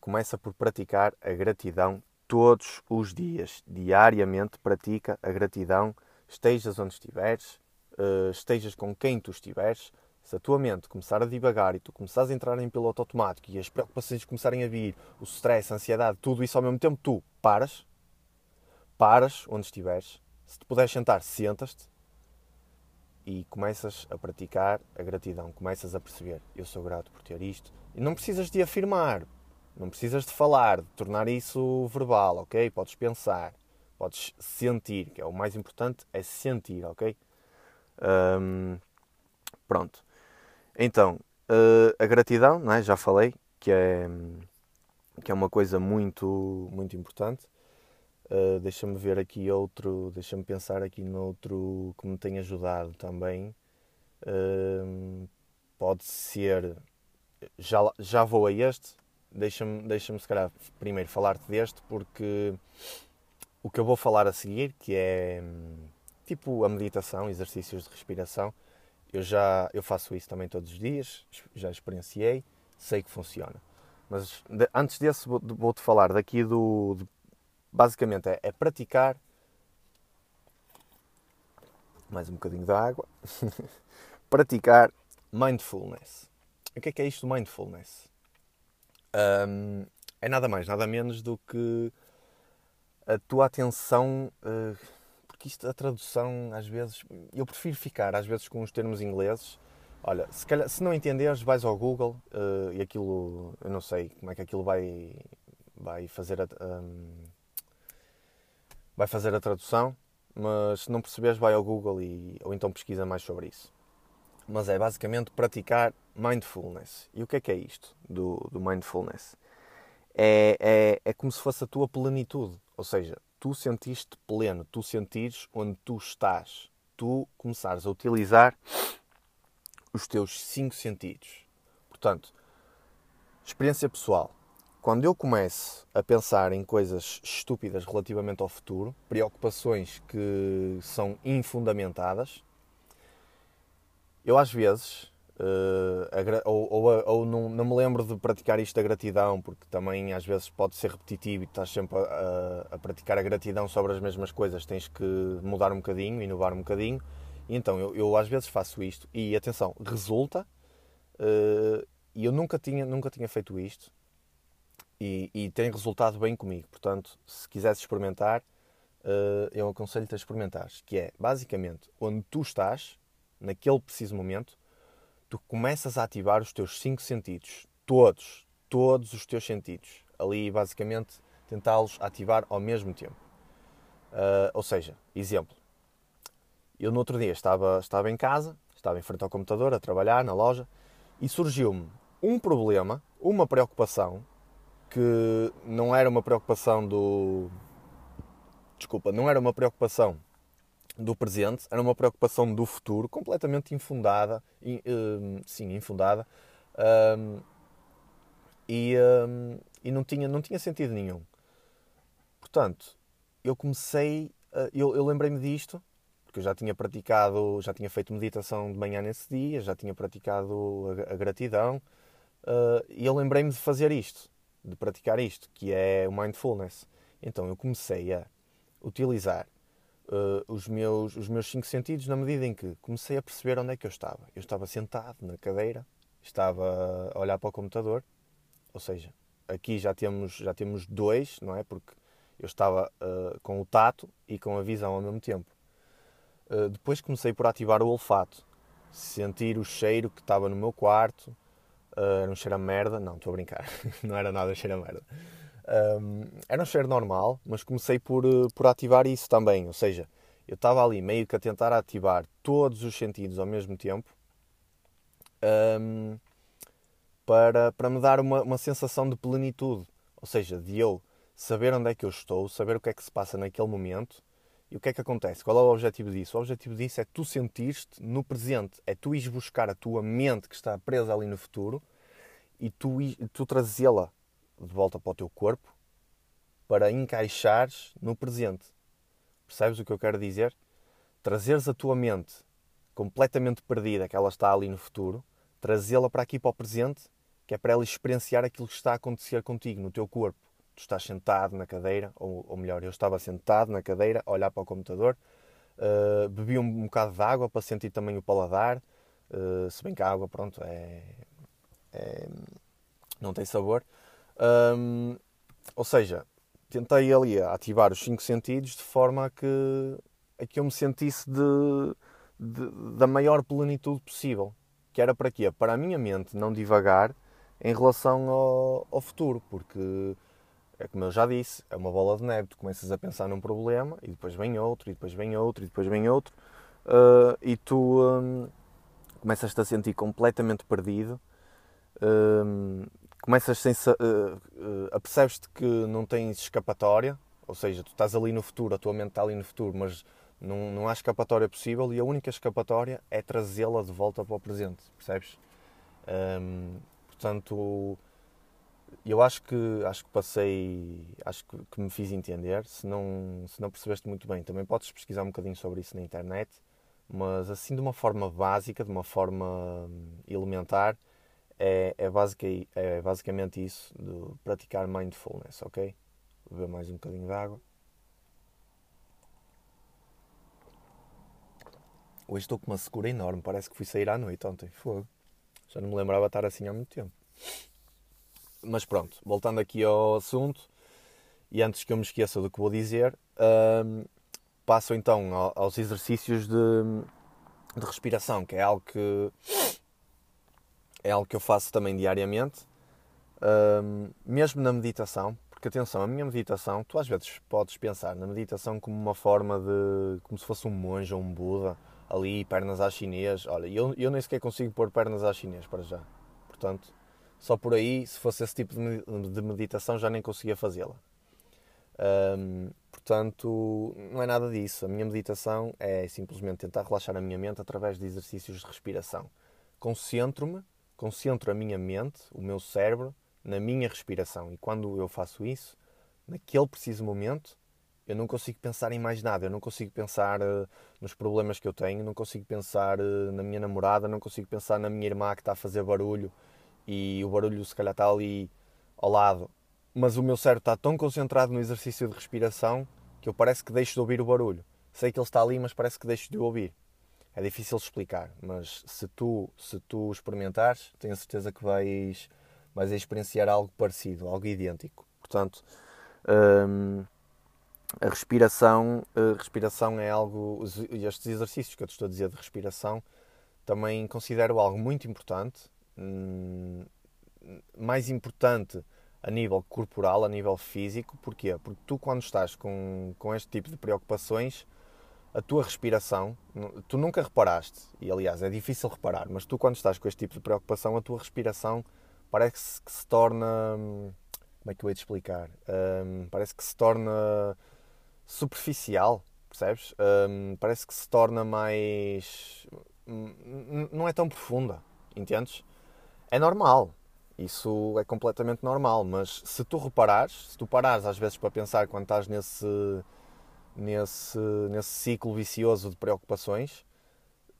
começa por praticar a gratidão todos os dias. Diariamente pratica a gratidão, estejas onde estiveres, eh, estejas com quem tu estiveres, Se a tua mente começar a divagar e tu começares a entrar em piloto automático e as preocupações começarem a vir, o stress, a ansiedade, tudo isso ao mesmo tempo, tu paras, paras onde estiveres. Se te puderes sentar, sentas-te e começas a praticar a gratidão. Começas a perceber, eu sou grato por ter isto. E não precisas de afirmar, não precisas de falar, de tornar isso verbal, ok? Podes pensar, podes sentir, que é o mais importante, é sentir, ok? Um, pronto. Então, uh, a gratidão, não é? já falei, que é, que é uma coisa muito, muito importante. Uh, deixa-me ver aqui outro, deixa-me pensar aqui noutro que me tem ajudado também. Uh, pode ser, já, já vou a este, deixa-me deixa se calhar primeiro falar-te deste porque o que eu vou falar a seguir, que é tipo a meditação, exercícios de respiração, eu já eu faço isso também todos os dias, já experienciei, sei que funciona. Mas de, antes desse vou-te falar daqui do de, basicamente é, é praticar mais um bocadinho de água praticar mindfulness. O que é que é isto mindfulness? Um, é nada mais, nada menos do que a tua atenção. Uh, porque isto, a tradução, às vezes. Eu prefiro ficar, às vezes, com os termos ingleses. Olha, se, calhar, se não entenderes, vais ao Google uh, e aquilo. Eu não sei como é que aquilo vai, vai fazer a. Um, vai fazer a tradução, mas se não perceberes, vai ao Google e, ou então pesquisa mais sobre isso. Mas é basicamente praticar mindfulness. E o que é que é isto do, do mindfulness? É, é, é como se fosse a tua plenitude. Ou seja, tu sentiste pleno, tu sentires onde tu estás. Tu começares a utilizar os teus cinco sentidos. Portanto, experiência pessoal. Quando eu começo a pensar em coisas estúpidas relativamente ao futuro, preocupações que são infundamentadas, eu às vezes Uh, ou, ou, ou não, não, me lembro de praticar isto da gratidão, porque também às vezes pode ser repetitivo e estás sempre a, a, a, praticar a gratidão sobre as mesmas coisas, tens que mudar um bocadinho, inovar um bocadinho. E então eu, eu às vezes faço isto e atenção, resulta. Uh, e eu nunca tinha, nunca tinha feito isto e, e tem resultado bem comigo. Portanto, se quiseres experimentar, uh, eu aconselho-te a experimentares, que é basicamente onde tu estás, naquele preciso momento tu começas a ativar os teus cinco sentidos, todos, todos os teus sentidos. Ali, basicamente, tentá-los ativar ao mesmo tempo. Uh, ou seja, exemplo, eu no outro dia estava, estava em casa, estava em frente ao computador a trabalhar na loja e surgiu-me um problema, uma preocupação que não era uma preocupação do. Desculpa, não era uma preocupação do presente, era uma preocupação do futuro, completamente infundada, in, uh, sim, infundada, uh, e, uh, e não, tinha, não tinha sentido nenhum. Portanto, eu comecei, eu, eu lembrei-me disto, porque eu já tinha praticado, já tinha feito meditação de manhã nesse dia, já tinha praticado a, a gratidão, ah, e eu lembrei-me de fazer isto, de praticar isto, que é o mindfulness. Então eu comecei a utilizar uh, os, meus, os meus cinco sentidos na medida em que comecei a perceber onde é que eu estava. Eu estava sentado na cadeira, estava a olhar para o computador, ou seja, aqui já temos, já temos dois, não é? Porque eu estava uh, com o tato e com a visão ao mesmo tempo. Uh, depois comecei por ativar o olfato, sentir o cheiro que estava no meu quarto. Uh, era um cheiro a merda, não, estou a brincar, não era nada cheiro a merda. Um, era um cheiro normal, mas comecei por, eh, por ativar isso também. Ou seja, eu estava ali meio que a tentar ativar todos os sentidos ao mesmo tempo um, para, para me dar uma, uma sensação de plenitude. Ou seja, de eu saber onde é que eu estou, saber o que é que se passa naquele momento e o que é que acontece. Qual é o objetivo disso? O objetivo disso é tu sentir-te no presente, é tu ires buscar a tua mente que está presa ali no futuro e tu, tu trazê-la de volta para o teu corpo para encaixares no presente. Percebes o que eu quero dizer? Trazeres a tua mente completamente perdida, que ela está ali no futuro, trazê-la para aqui para o presente, que é para ela experienciar aquilo que está a acontecer contigo, no teu corpo. Tu estás sentado na cadeira, ou, ou melhor, eu estava sentado na cadeira, a olhar para o computador, uh, bebi um, bocado de água para sentir também o paladar, Uh, se bem que a água, pronto, é, é não tem sabor. Ou seja, tentei ali ativar os cinco sentidos de forma a que, a que eu me sentisse de, de, da maior plenitude possível. Que era para quê? Para a minha mente não divagar em relação ao, ao futuro, porque é como eu já disse, é uma bola de neve. Tu começas a pensar num problema e depois vem outro, e depois vem outro, e depois vem outro, uh, e tu um, começas-te a sentir completamente perdido. Um, começas sem uh, uh, apercebes-te que não tens escapatória, ou seja, tu estás ali no futuro, a tua mente está ali no futuro, mas não, não há escapatória possível e a única escapatória é trazê-la de volta para o presente, percebes? Um, portanto, eu acho que acho que passei, acho que, que, me fiz entender. Se não, se não percebeste muito bem, também podes pesquisar um bocadinho sobre isso na internet, mas assim de uma forma básica, de uma forma hum, elementar, é, é, é basicamente isso de praticar mindfulness, ok? Vou beber mais um bocadinho de água. Hoje estou com uma secura enorme, parece que fui sair à noite ontem. Fogo. Já não me lembrava estar assim há muito tempo. Mas pronto, voltando aqui ao assunto, e antes que eu me esqueça do que vou dizer, um, passo então aos exercícios de, de respiração, que é algo que é algo que eu faço também diariamente, um, mesmo na meditação, porque atenção, a minha meditação, tu às vezes podes pensar na meditação como uma forma de. como se fosse um monge ou um Buda, ali, pernas à chinês. Olha, eu, eu nem sequer consigo pôr pernas à chinês para já. Portanto, só por aí, se fosse esse tipo de meditação, já nem conseguia fazê-la. Um, portanto, não é nada disso. A minha meditação é simplesmente tentar relaxar a minha mente através de exercícios de respiração. Concentro-me, concentro a minha mente, o meu cérebro, na minha respiração. E quando eu faço isso, naquele preciso momento, eu não consigo pensar em mais nada. Eu não consigo pensar uh, nos problemas que eu tenho, não consigo pensar uh, na minha namorada, não consigo pensar na minha irmã que está a fazer barulho e o barulho se calhar está ali ao lado. Mas o meu cérebro está tão concentrado no exercício de respiração que eu parece que deixo de ouvir o barulho. Sei que ele está ali, mas parece que deixo de ouvir. É difícil explicar, mas se tu, se tu experimentares, tenho certeza que vais, vais experienciar algo parecido, algo idêntico. Portanto, hum, a respiração, a respiração é algo, estes exercícios que eu te estou a dizer de respiração, também considero algo muito importante, hum, mais importante a nível corporal, a nível físico. Porquê? Porque tu, quando estás com, com este tipo de preocupações, a tua respiração, tu nunca reparaste, e aliás é difícil reparar, mas tu, quando estás com este tipo de preocupação, a tua respiração parece que se torna. Hum, como é que eu ia te explicar? Um, parece que se torna superficial, percebes? Um, parece que se torna mais. Não é tão profunda, entendes? É normal, isso é completamente normal, mas se tu reparares, se tu parares às vezes para pensar quando estás nesse, nesse, nesse ciclo vicioso de preocupações,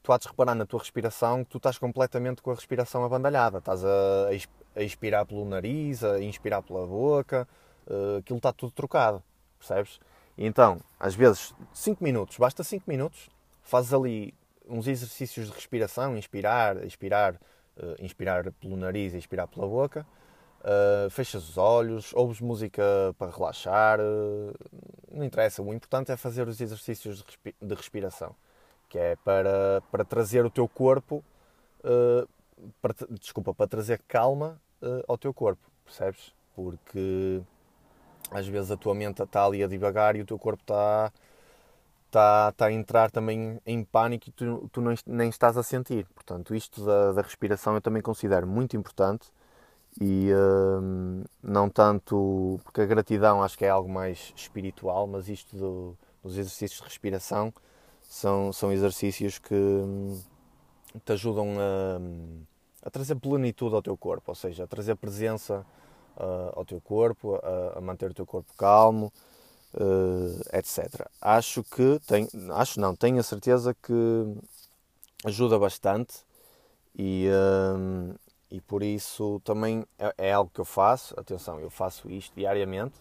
tu há de reparar na tua respiração que tu estás completamente com a respiração abandalhada. Estás a, a expirar pelo nariz, a inspirar pela boca, uh, aquilo está tudo trocado, percebes? Então, às vezes, 5 minutos, basta 5 minutos, fazes ali uns exercícios de respiração, inspirar, expirar, uh, inspirar pelo nariz expirar pela boca, uh, fechas os olhos, ouves música para relaxar, uh, não interessa, o importante é fazer os exercícios de, respi de respiração, que é para, para trazer o teu corpo, para, desculpa, para trazer calma ao teu corpo, percebes? Porque às vezes a tua mente está ali a divagar e o teu corpo está, está, está a entrar também em pânico e tu, tu não, nem estás a sentir. Portanto, isto da, da respiração eu também considero muito importante e hum, não tanto porque a gratidão acho que é algo mais espiritual, mas isto do, dos exercícios de respiração são, são exercícios que hum, te ajudam a, a trazer plenitude ao teu corpo, ou seja, a trazer presença uh, ao teu corpo, a, a, manter o teu corpo calmo, uh, etc. Acho que, tem, acho não, tenho a certeza que ajuda bastante e, uh, e por isso também é, é algo que eu faço. Atenção, eu faço isto diariamente.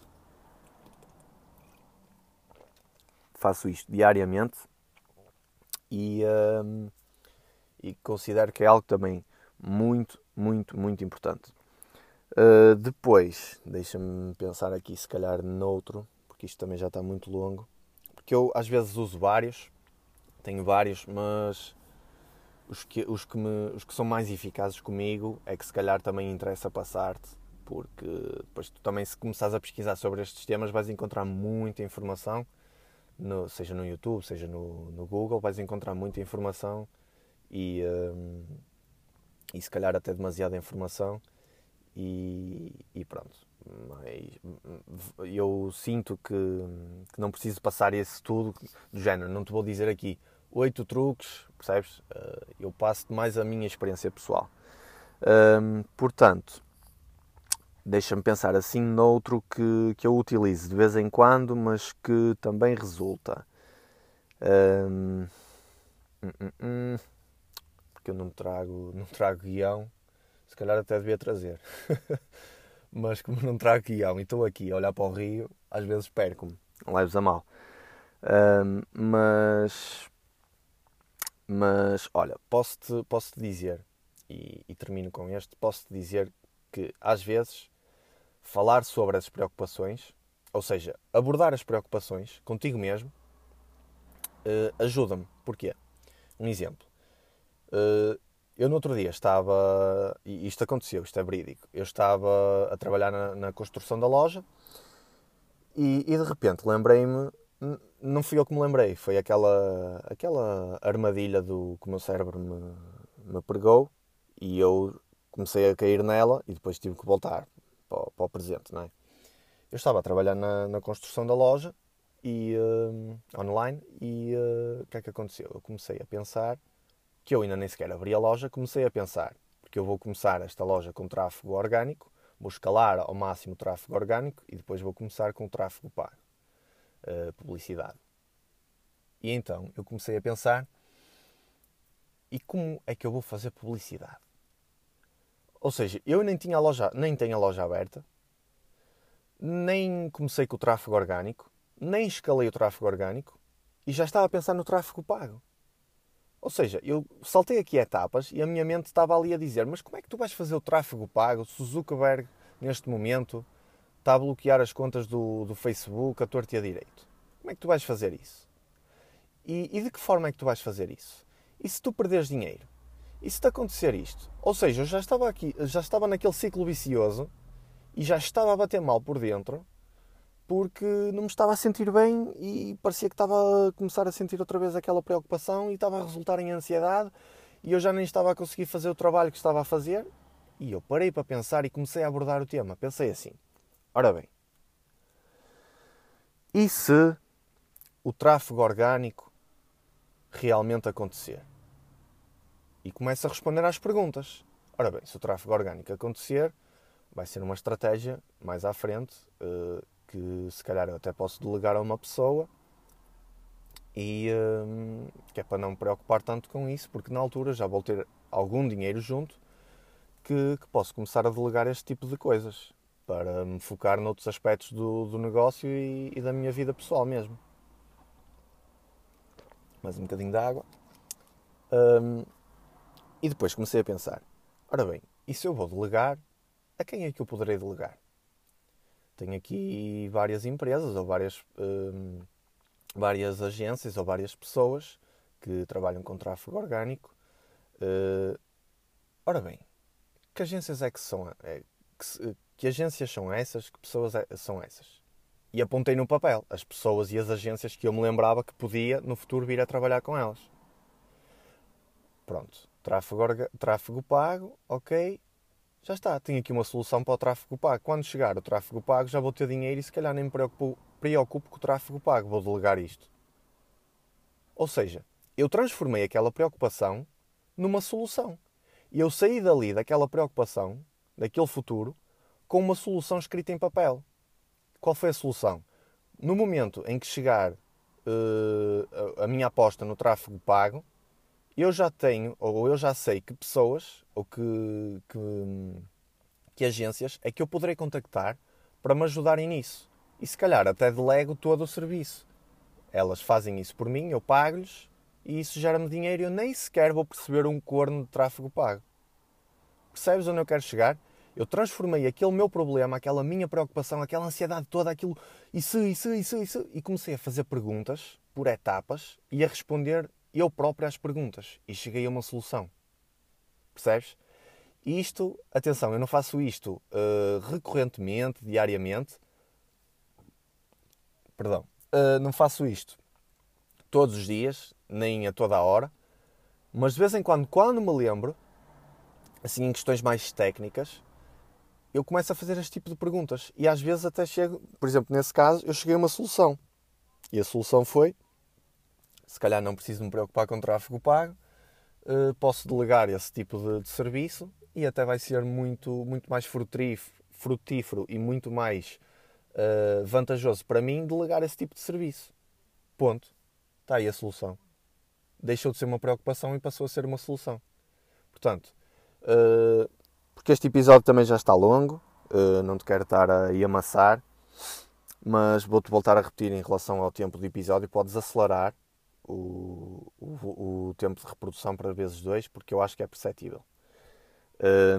Faço isto diariamente e, e considero que é algo também muito, muito, muito importante. Uh, depois, deixa-me pensar aqui, se calhar, noutro, porque isto também já está muito longo. Porque eu às vezes uso vários, tenho vários, mas os que, os que, me, os que são mais eficazes comigo é que se calhar também interessa passar-te, porque depois tu também, se começares a pesquisar sobre estes temas, vais encontrar muita informação, no, seja no YouTube, seja no, no Google, vais encontrar muita informação e, um, e se calhar até demasiada informação e, e pronto. Mas eu sinto que, que, não preciso passar esse tudo do género. Não te vou dizer aqui oito truques, percebes? Eh, eu passo mais a minha experiência pessoal. Portanto, deixa-me pensar assim noutro que, que eu utilizo de vez em quando, mas que também resulta. Um, hum, hum, hum, porque eu não trago, não trago guião se calhar até devia trazer. Mas como não trago guião e estou aqui a olhar para o rio, às vezes perco-me. Leves a mal. Mas. Mas, olha, posso-te posso -te dizer, e, e termino com este, posso-te dizer que às vezes falar sobre as preocupações, ou seja, abordar as preocupações contigo mesmo, uh, ajuda-me. Porquê? Um exemplo. Uh, eu no outro dia estava, e isto aconteceu, isto é verídico, eu estava a trabalhar na, na construção da loja e, e de repente lembrei-me, não fui eu que me lembrei, foi aquela, aquela armadilha do que o meu cérebro me, me pregou e eu comecei a cair nela e depois tive que voltar para, o, para o presente, não é? Eu estava a trabalhar na, na construção da loja e uh, online e uh, o que é que aconteceu? Eu comecei a pensar que eu ainda nem sequer abri a loja, comecei a pensar, porque eu vou começar esta loja com tráfego orgânico, vou escalar ao máximo o tráfego orgânico e depois vou começar com o tráfego pago, uh, publicidade. E então eu comecei a pensar, e como é que eu vou fazer publicidade? Ou seja, eu nem tinha loja, nem tenho a loja aberta, nem comecei com o tráfego orgânico, nem escalei o tráfego orgânico e já estava a pensar no tráfego pago. Ou seja, eu saltei aqui etapas e a minha mente estava ali a dizer: Mas como é que tu vais fazer o tráfego pago? Zuckerberg, neste momento, está a bloquear as contas do, do Facebook a torto e a direito. Como é que tu vais fazer isso? E, e de que forma é que tu vais fazer isso? E se tu perderes dinheiro? E se te acontecer isto? Ou seja, eu já estava aqui, já estava naquele ciclo vicioso e já estava a bater mal por dentro porque não me estava a sentir bem e parecia que estava a começar a sentir outra vez aquela preocupação e estava a resultar em ansiedade e eu já nem estava a conseguir fazer o trabalho que estava a fazer e eu parei para pensar e comecei a abordar o tema. Pensei assim: ora bem, e se o tráfego orgânico realmente acontecer? E começo a responder às perguntas. Ora bem, se o tráfego orgânico acontecer, vai ser uma estratégia mais à frente uh, que se calhar eu até posso delegar a uma pessoa e hum, que é para não me preocupar tanto com isso, porque na altura já vou ter algum dinheiro junto que, que posso começar a delegar este tipo de coisas para me focar noutros aspectos do, do negócio e, e, da minha vida pessoal mesmo. Mais um bocadinho de água. Hum, e depois comecei a pensar: ora bem, e se eu vou delegar, a quem é que eu poderei delegar? Tenho aqui várias empresas ou várias, hum, várias agências ou várias pessoas que trabalham com tráfego orgânico. Uh, ora bem, que agências é que são? É, que, que, agências são essas? Que pessoas é, são essas? E apontei no papel as pessoas e as agências que eu me lembrava que podia no futuro vir a trabalhar com elas. Pronto, tráfego, tráfego pago, ok já está, tenho aqui uma solução para o tráfego pago. Quando chegar o tráfego pago, já vou ter dinheiro e se calhar nem me preocupo, preocupo com o tráfego pago, vou delegar isto. Ou seja, eu transformei aquela preocupação numa solução. E eu saí dali, daquela preocupação, daquele futuro, com uma solução escrita em papel. Qual foi a solução? No momento em que chegar uh, a minha aposta no tráfego pago, eu já tenho, ou eu já sei que pessoas, ou que, que, que agências é que eu poderei contactar para me ajudarem nisso. E se calhar até delego todo o serviço. Elas fazem isso por mim, eu pago-lhes e isso gera-me dinheiro e eu nem sequer vou perceber um corno de tráfego pago. Percebes onde eu quero chegar? Eu transformei aquele meu problema, aquela minha preocupação, aquela ansiedade toda, aquilo, isso, isso, isso, isso, e comecei a fazer perguntas por etapas e a responder eu próprio às perguntas. E cheguei a uma solução. Percebes? Isto, atenção, eu não faço isto uh, recorrentemente, diariamente. Perdão. Uh, não faço isto todos os dias, nem a toda a hora. Mas de vez em quando, quando me lembro, assim em questões mais técnicas, eu começo a fazer este tipo de perguntas. E às vezes até chego, por exemplo, nesse caso, eu cheguei a uma solução. E a solução foi: se calhar não preciso me preocupar com o tráfego pago, eh, posso delegar esse tipo de, de serviço e até vai ser muito, muito mais frutífero e muito mais uh, vantajoso para mim delegar esse tipo de serviço. Ponto. Está aí a solução. Deixou de ser uma preocupação e passou a ser uma solução. Portanto, uh, porque este episódio também já está longo, uh, não te quero estar a amassar, mas vou-te voltar a repetir em relação ao tempo do episódio. Podes acelerar o, o, o tempo de reprodução para vezes 2, porque eu acho que é perceptível.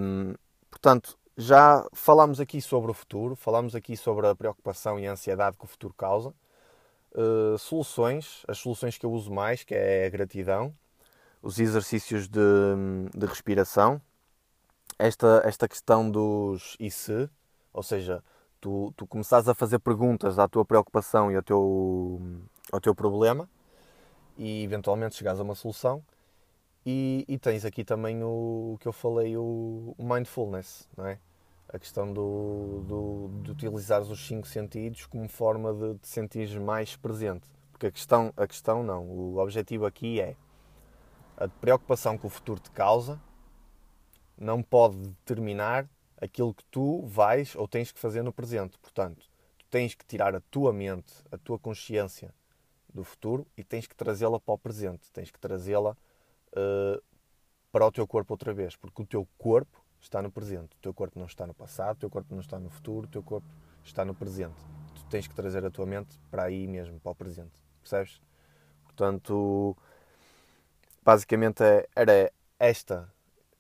Um, portanto, já falámos aqui sobre o futuro, falámos aqui sobre a preocupação e a ansiedade que o futuro causa. Uh, soluções, as soluções que eu uso mais, que é a gratidão, os exercícios de, de respiração, esta, esta questão dos e se, ou seja, tu, tu começares a fazer perguntas à tua preocupação e ao teu, ao teu problema e eventualmente chegares a uma solução. E, e tens aqui também o, o, que eu falei, o, o mindfulness, não é? A questão do, do, de utilizares os cinco sentidos como forma de te sentires mais presente. Porque a questão, a questão não, o objetivo aqui é a preocupação que o futuro te causa não pode determinar aquilo que tu vais ou tens que fazer no presente. Portanto, tu tens que tirar a tua mente, a tua consciência do futuro e tens que trazê-la para o presente, tens que trazê-la uh, para o teu corpo outra vez, porque o teu corpo está no presente, o teu corpo não está no passado, o teu corpo não está no futuro, o teu corpo está no presente. Tu tens que trazer a tua mente para aí mesmo, para o presente, percebes? Portanto, basicamente é, era esta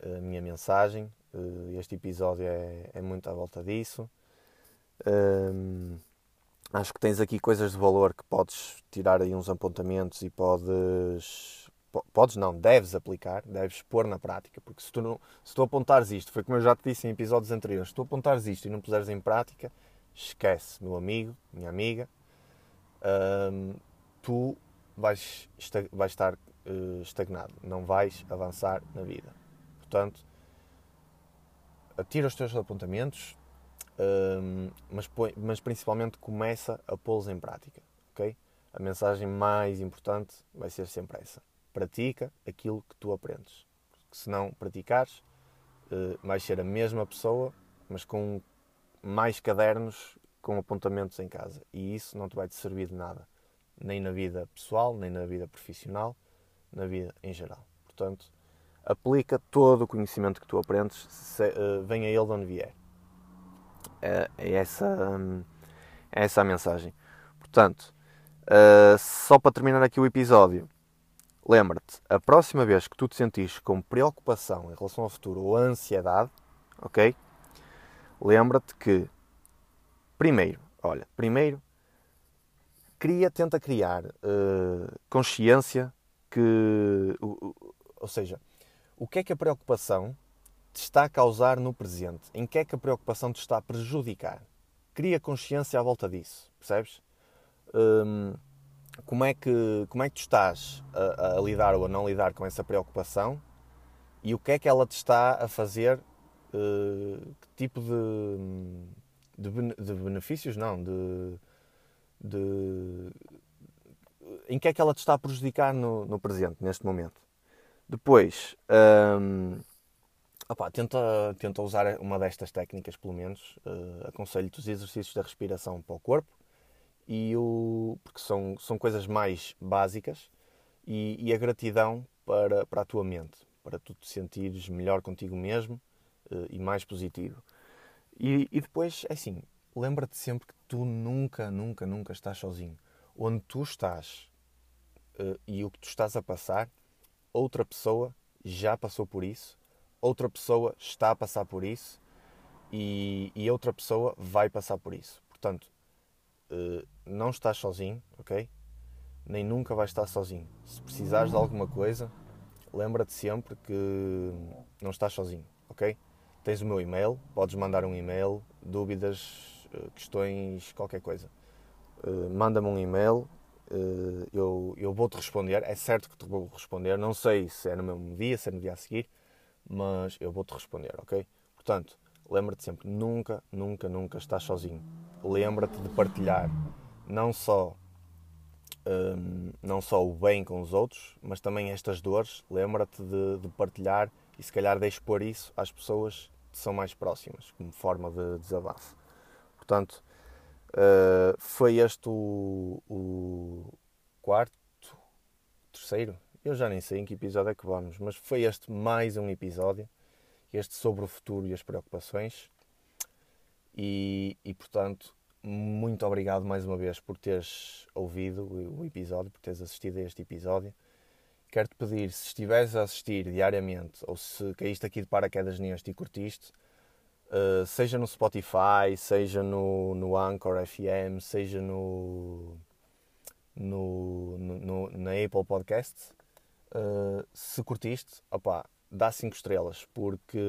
a minha mensagem. Eh, este episódio é, é muito à volta disso. Um, acho que tens aqui coisas de valor que podes tirar aí uns apontamentos e podes. Podes não, deves aplicar, deves pôr na prática, porque se tu, não, se tu apontares isto, foi como eu já te disse em episódios anteriores, se tu apontares isto e não puseres em prática, esquece, meu amigo, minha amiga, hum, tu vais, vais estar uh, estagnado, não vais avançar na vida. Portanto, atira os teus apontamentos, um, mas, mas principalmente começa a pô-los em prática. ok? A mensagem mais importante vai ser sempre essa. Pratica aquilo que tu aprendes. Porque se não praticares, uh, vais ser a mesma pessoa, mas com mais cadernos com apontamentos em casa. E isso não te vai te servir de nada. Nem na vida pessoal, nem na vida profissional, na vida em geral. Portanto, aplica todo o conhecimento que tu aprendes, se, uh, venha ele de onde vier. É, é essa, um, é essa a mensagem. Portanto, uh, só para terminar aqui o episódio, lembra-te, a próxima vez que tu te sentires com preocupação em relação ao futuro ou ansiedade, ok? Lembra-te que, primeiro, olha, primeiro, cria, tenta criar uh, consciência que, ou seja, o que é que a preocupação te está a causar no presente? Em que é que a preocupação te está a prejudicar? Cria consciência à volta disso, percebes? Hum, como, é que, como é que tu estás a, a, lidar ou a não lidar com essa preocupação e o que é que ela te está a fazer? Uh, que tipo de, de, de benefícios? Não, de, de, em que é que ela te está a prejudicar no, no presente, neste momento? Depois, hum, opa, tenta, tenta usar uma destas técnicas, pelo menos. Uh, Aconselho-te os exercícios da respiração para o corpo, e o, porque são, são coisas mais básicas, e, e a gratidão para, para a tua mente, para tu te sentires melhor contigo mesmo uh, e mais positivo. E, e depois, é assim, lembra-te sempre que tu nunca, nunca, nunca estás sozinho. Onde tu estás, uh, e o que tu estás a passar, outra pessoa já passou por isso, outra pessoa está a passar por isso e, e outra pessoa vai passar por isso. Portanto, uh, não estás sozinho, ok? Nem nunca vais estar sozinho. Se precisares de alguma coisa, lembra-te sempre que não estás sozinho, ok? Tens o meu e-mail, podes mandar um e-mail, dúvidas, uh, questões, qualquer coisa. Uh, Manda-me um e-mail, eu, eu vou-te responder. É certo que te vou responder, não sei se é no mesmo dia, se é no dia a seguir, mas eu vou-te responder, ok? Portanto, lembra-te sempre, nunca, nunca, nunca estás sozinho. Lembra-te de partilhar não só um, não só o bem com os outros, mas também estas dores. Lembra-te de, de, partilhar e se calhar de expor isso às pessoas que são mais próximas, como forma de desabafo. Portanto, uh, foi este o, o quarto, terceiro, eu já nem sei em que episódio é que vamos, mas foi este mais um episódio, este sobre o futuro e as preocupações. E, e portanto, muito obrigado mais uma vez por teres ouvido o episódio, por teres assistido a este episódio. Quero-te pedir, se estiveres a assistir diariamente ou se caíste aqui de paraquedas neste e curtiste, uh, seja no Spotify, seja no, no Anchor FM, seja no, no, no na Apple Podcast, uh, se curtiste, opa, dá 5 estrelas, porque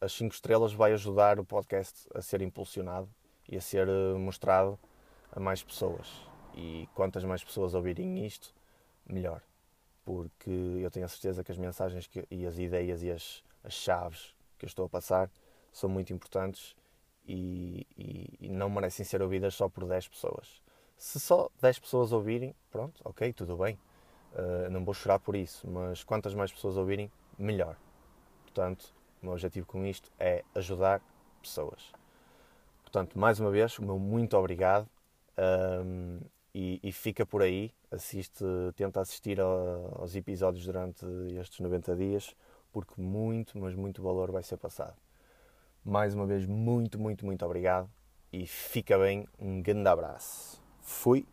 as 5 estrelas vai ajudar o podcast a ser impulsionado e a ser eh, mostrado a mais pessoas. E quantas mais pessoas ouvirem isto, melhor. Porque eu tenho a certeza que as mensagens que, e as ideias e as, as chaves que eu estou a passar são muito importantes e, e, e, não merecem ser ouvidas só por 10 pessoas. Se só 10 pessoas ouvirem, pronto, ok, tudo bem. Uh, não vou chorar por isso, mas quantas mais pessoas ouvirem, melhor. Portanto, o meu objetivo com isto é ajudar pessoas. Portanto, mais uma vez, o meu muito obrigado um, e, e, fica por aí. Assiste, tenta assistir a, aos episódios durante estes 90 dias, porque muito, mas muito valor vai ser passado. Mais uma vez, muito, muito, muito obrigado e fica bem. Um grande abraço. Fui.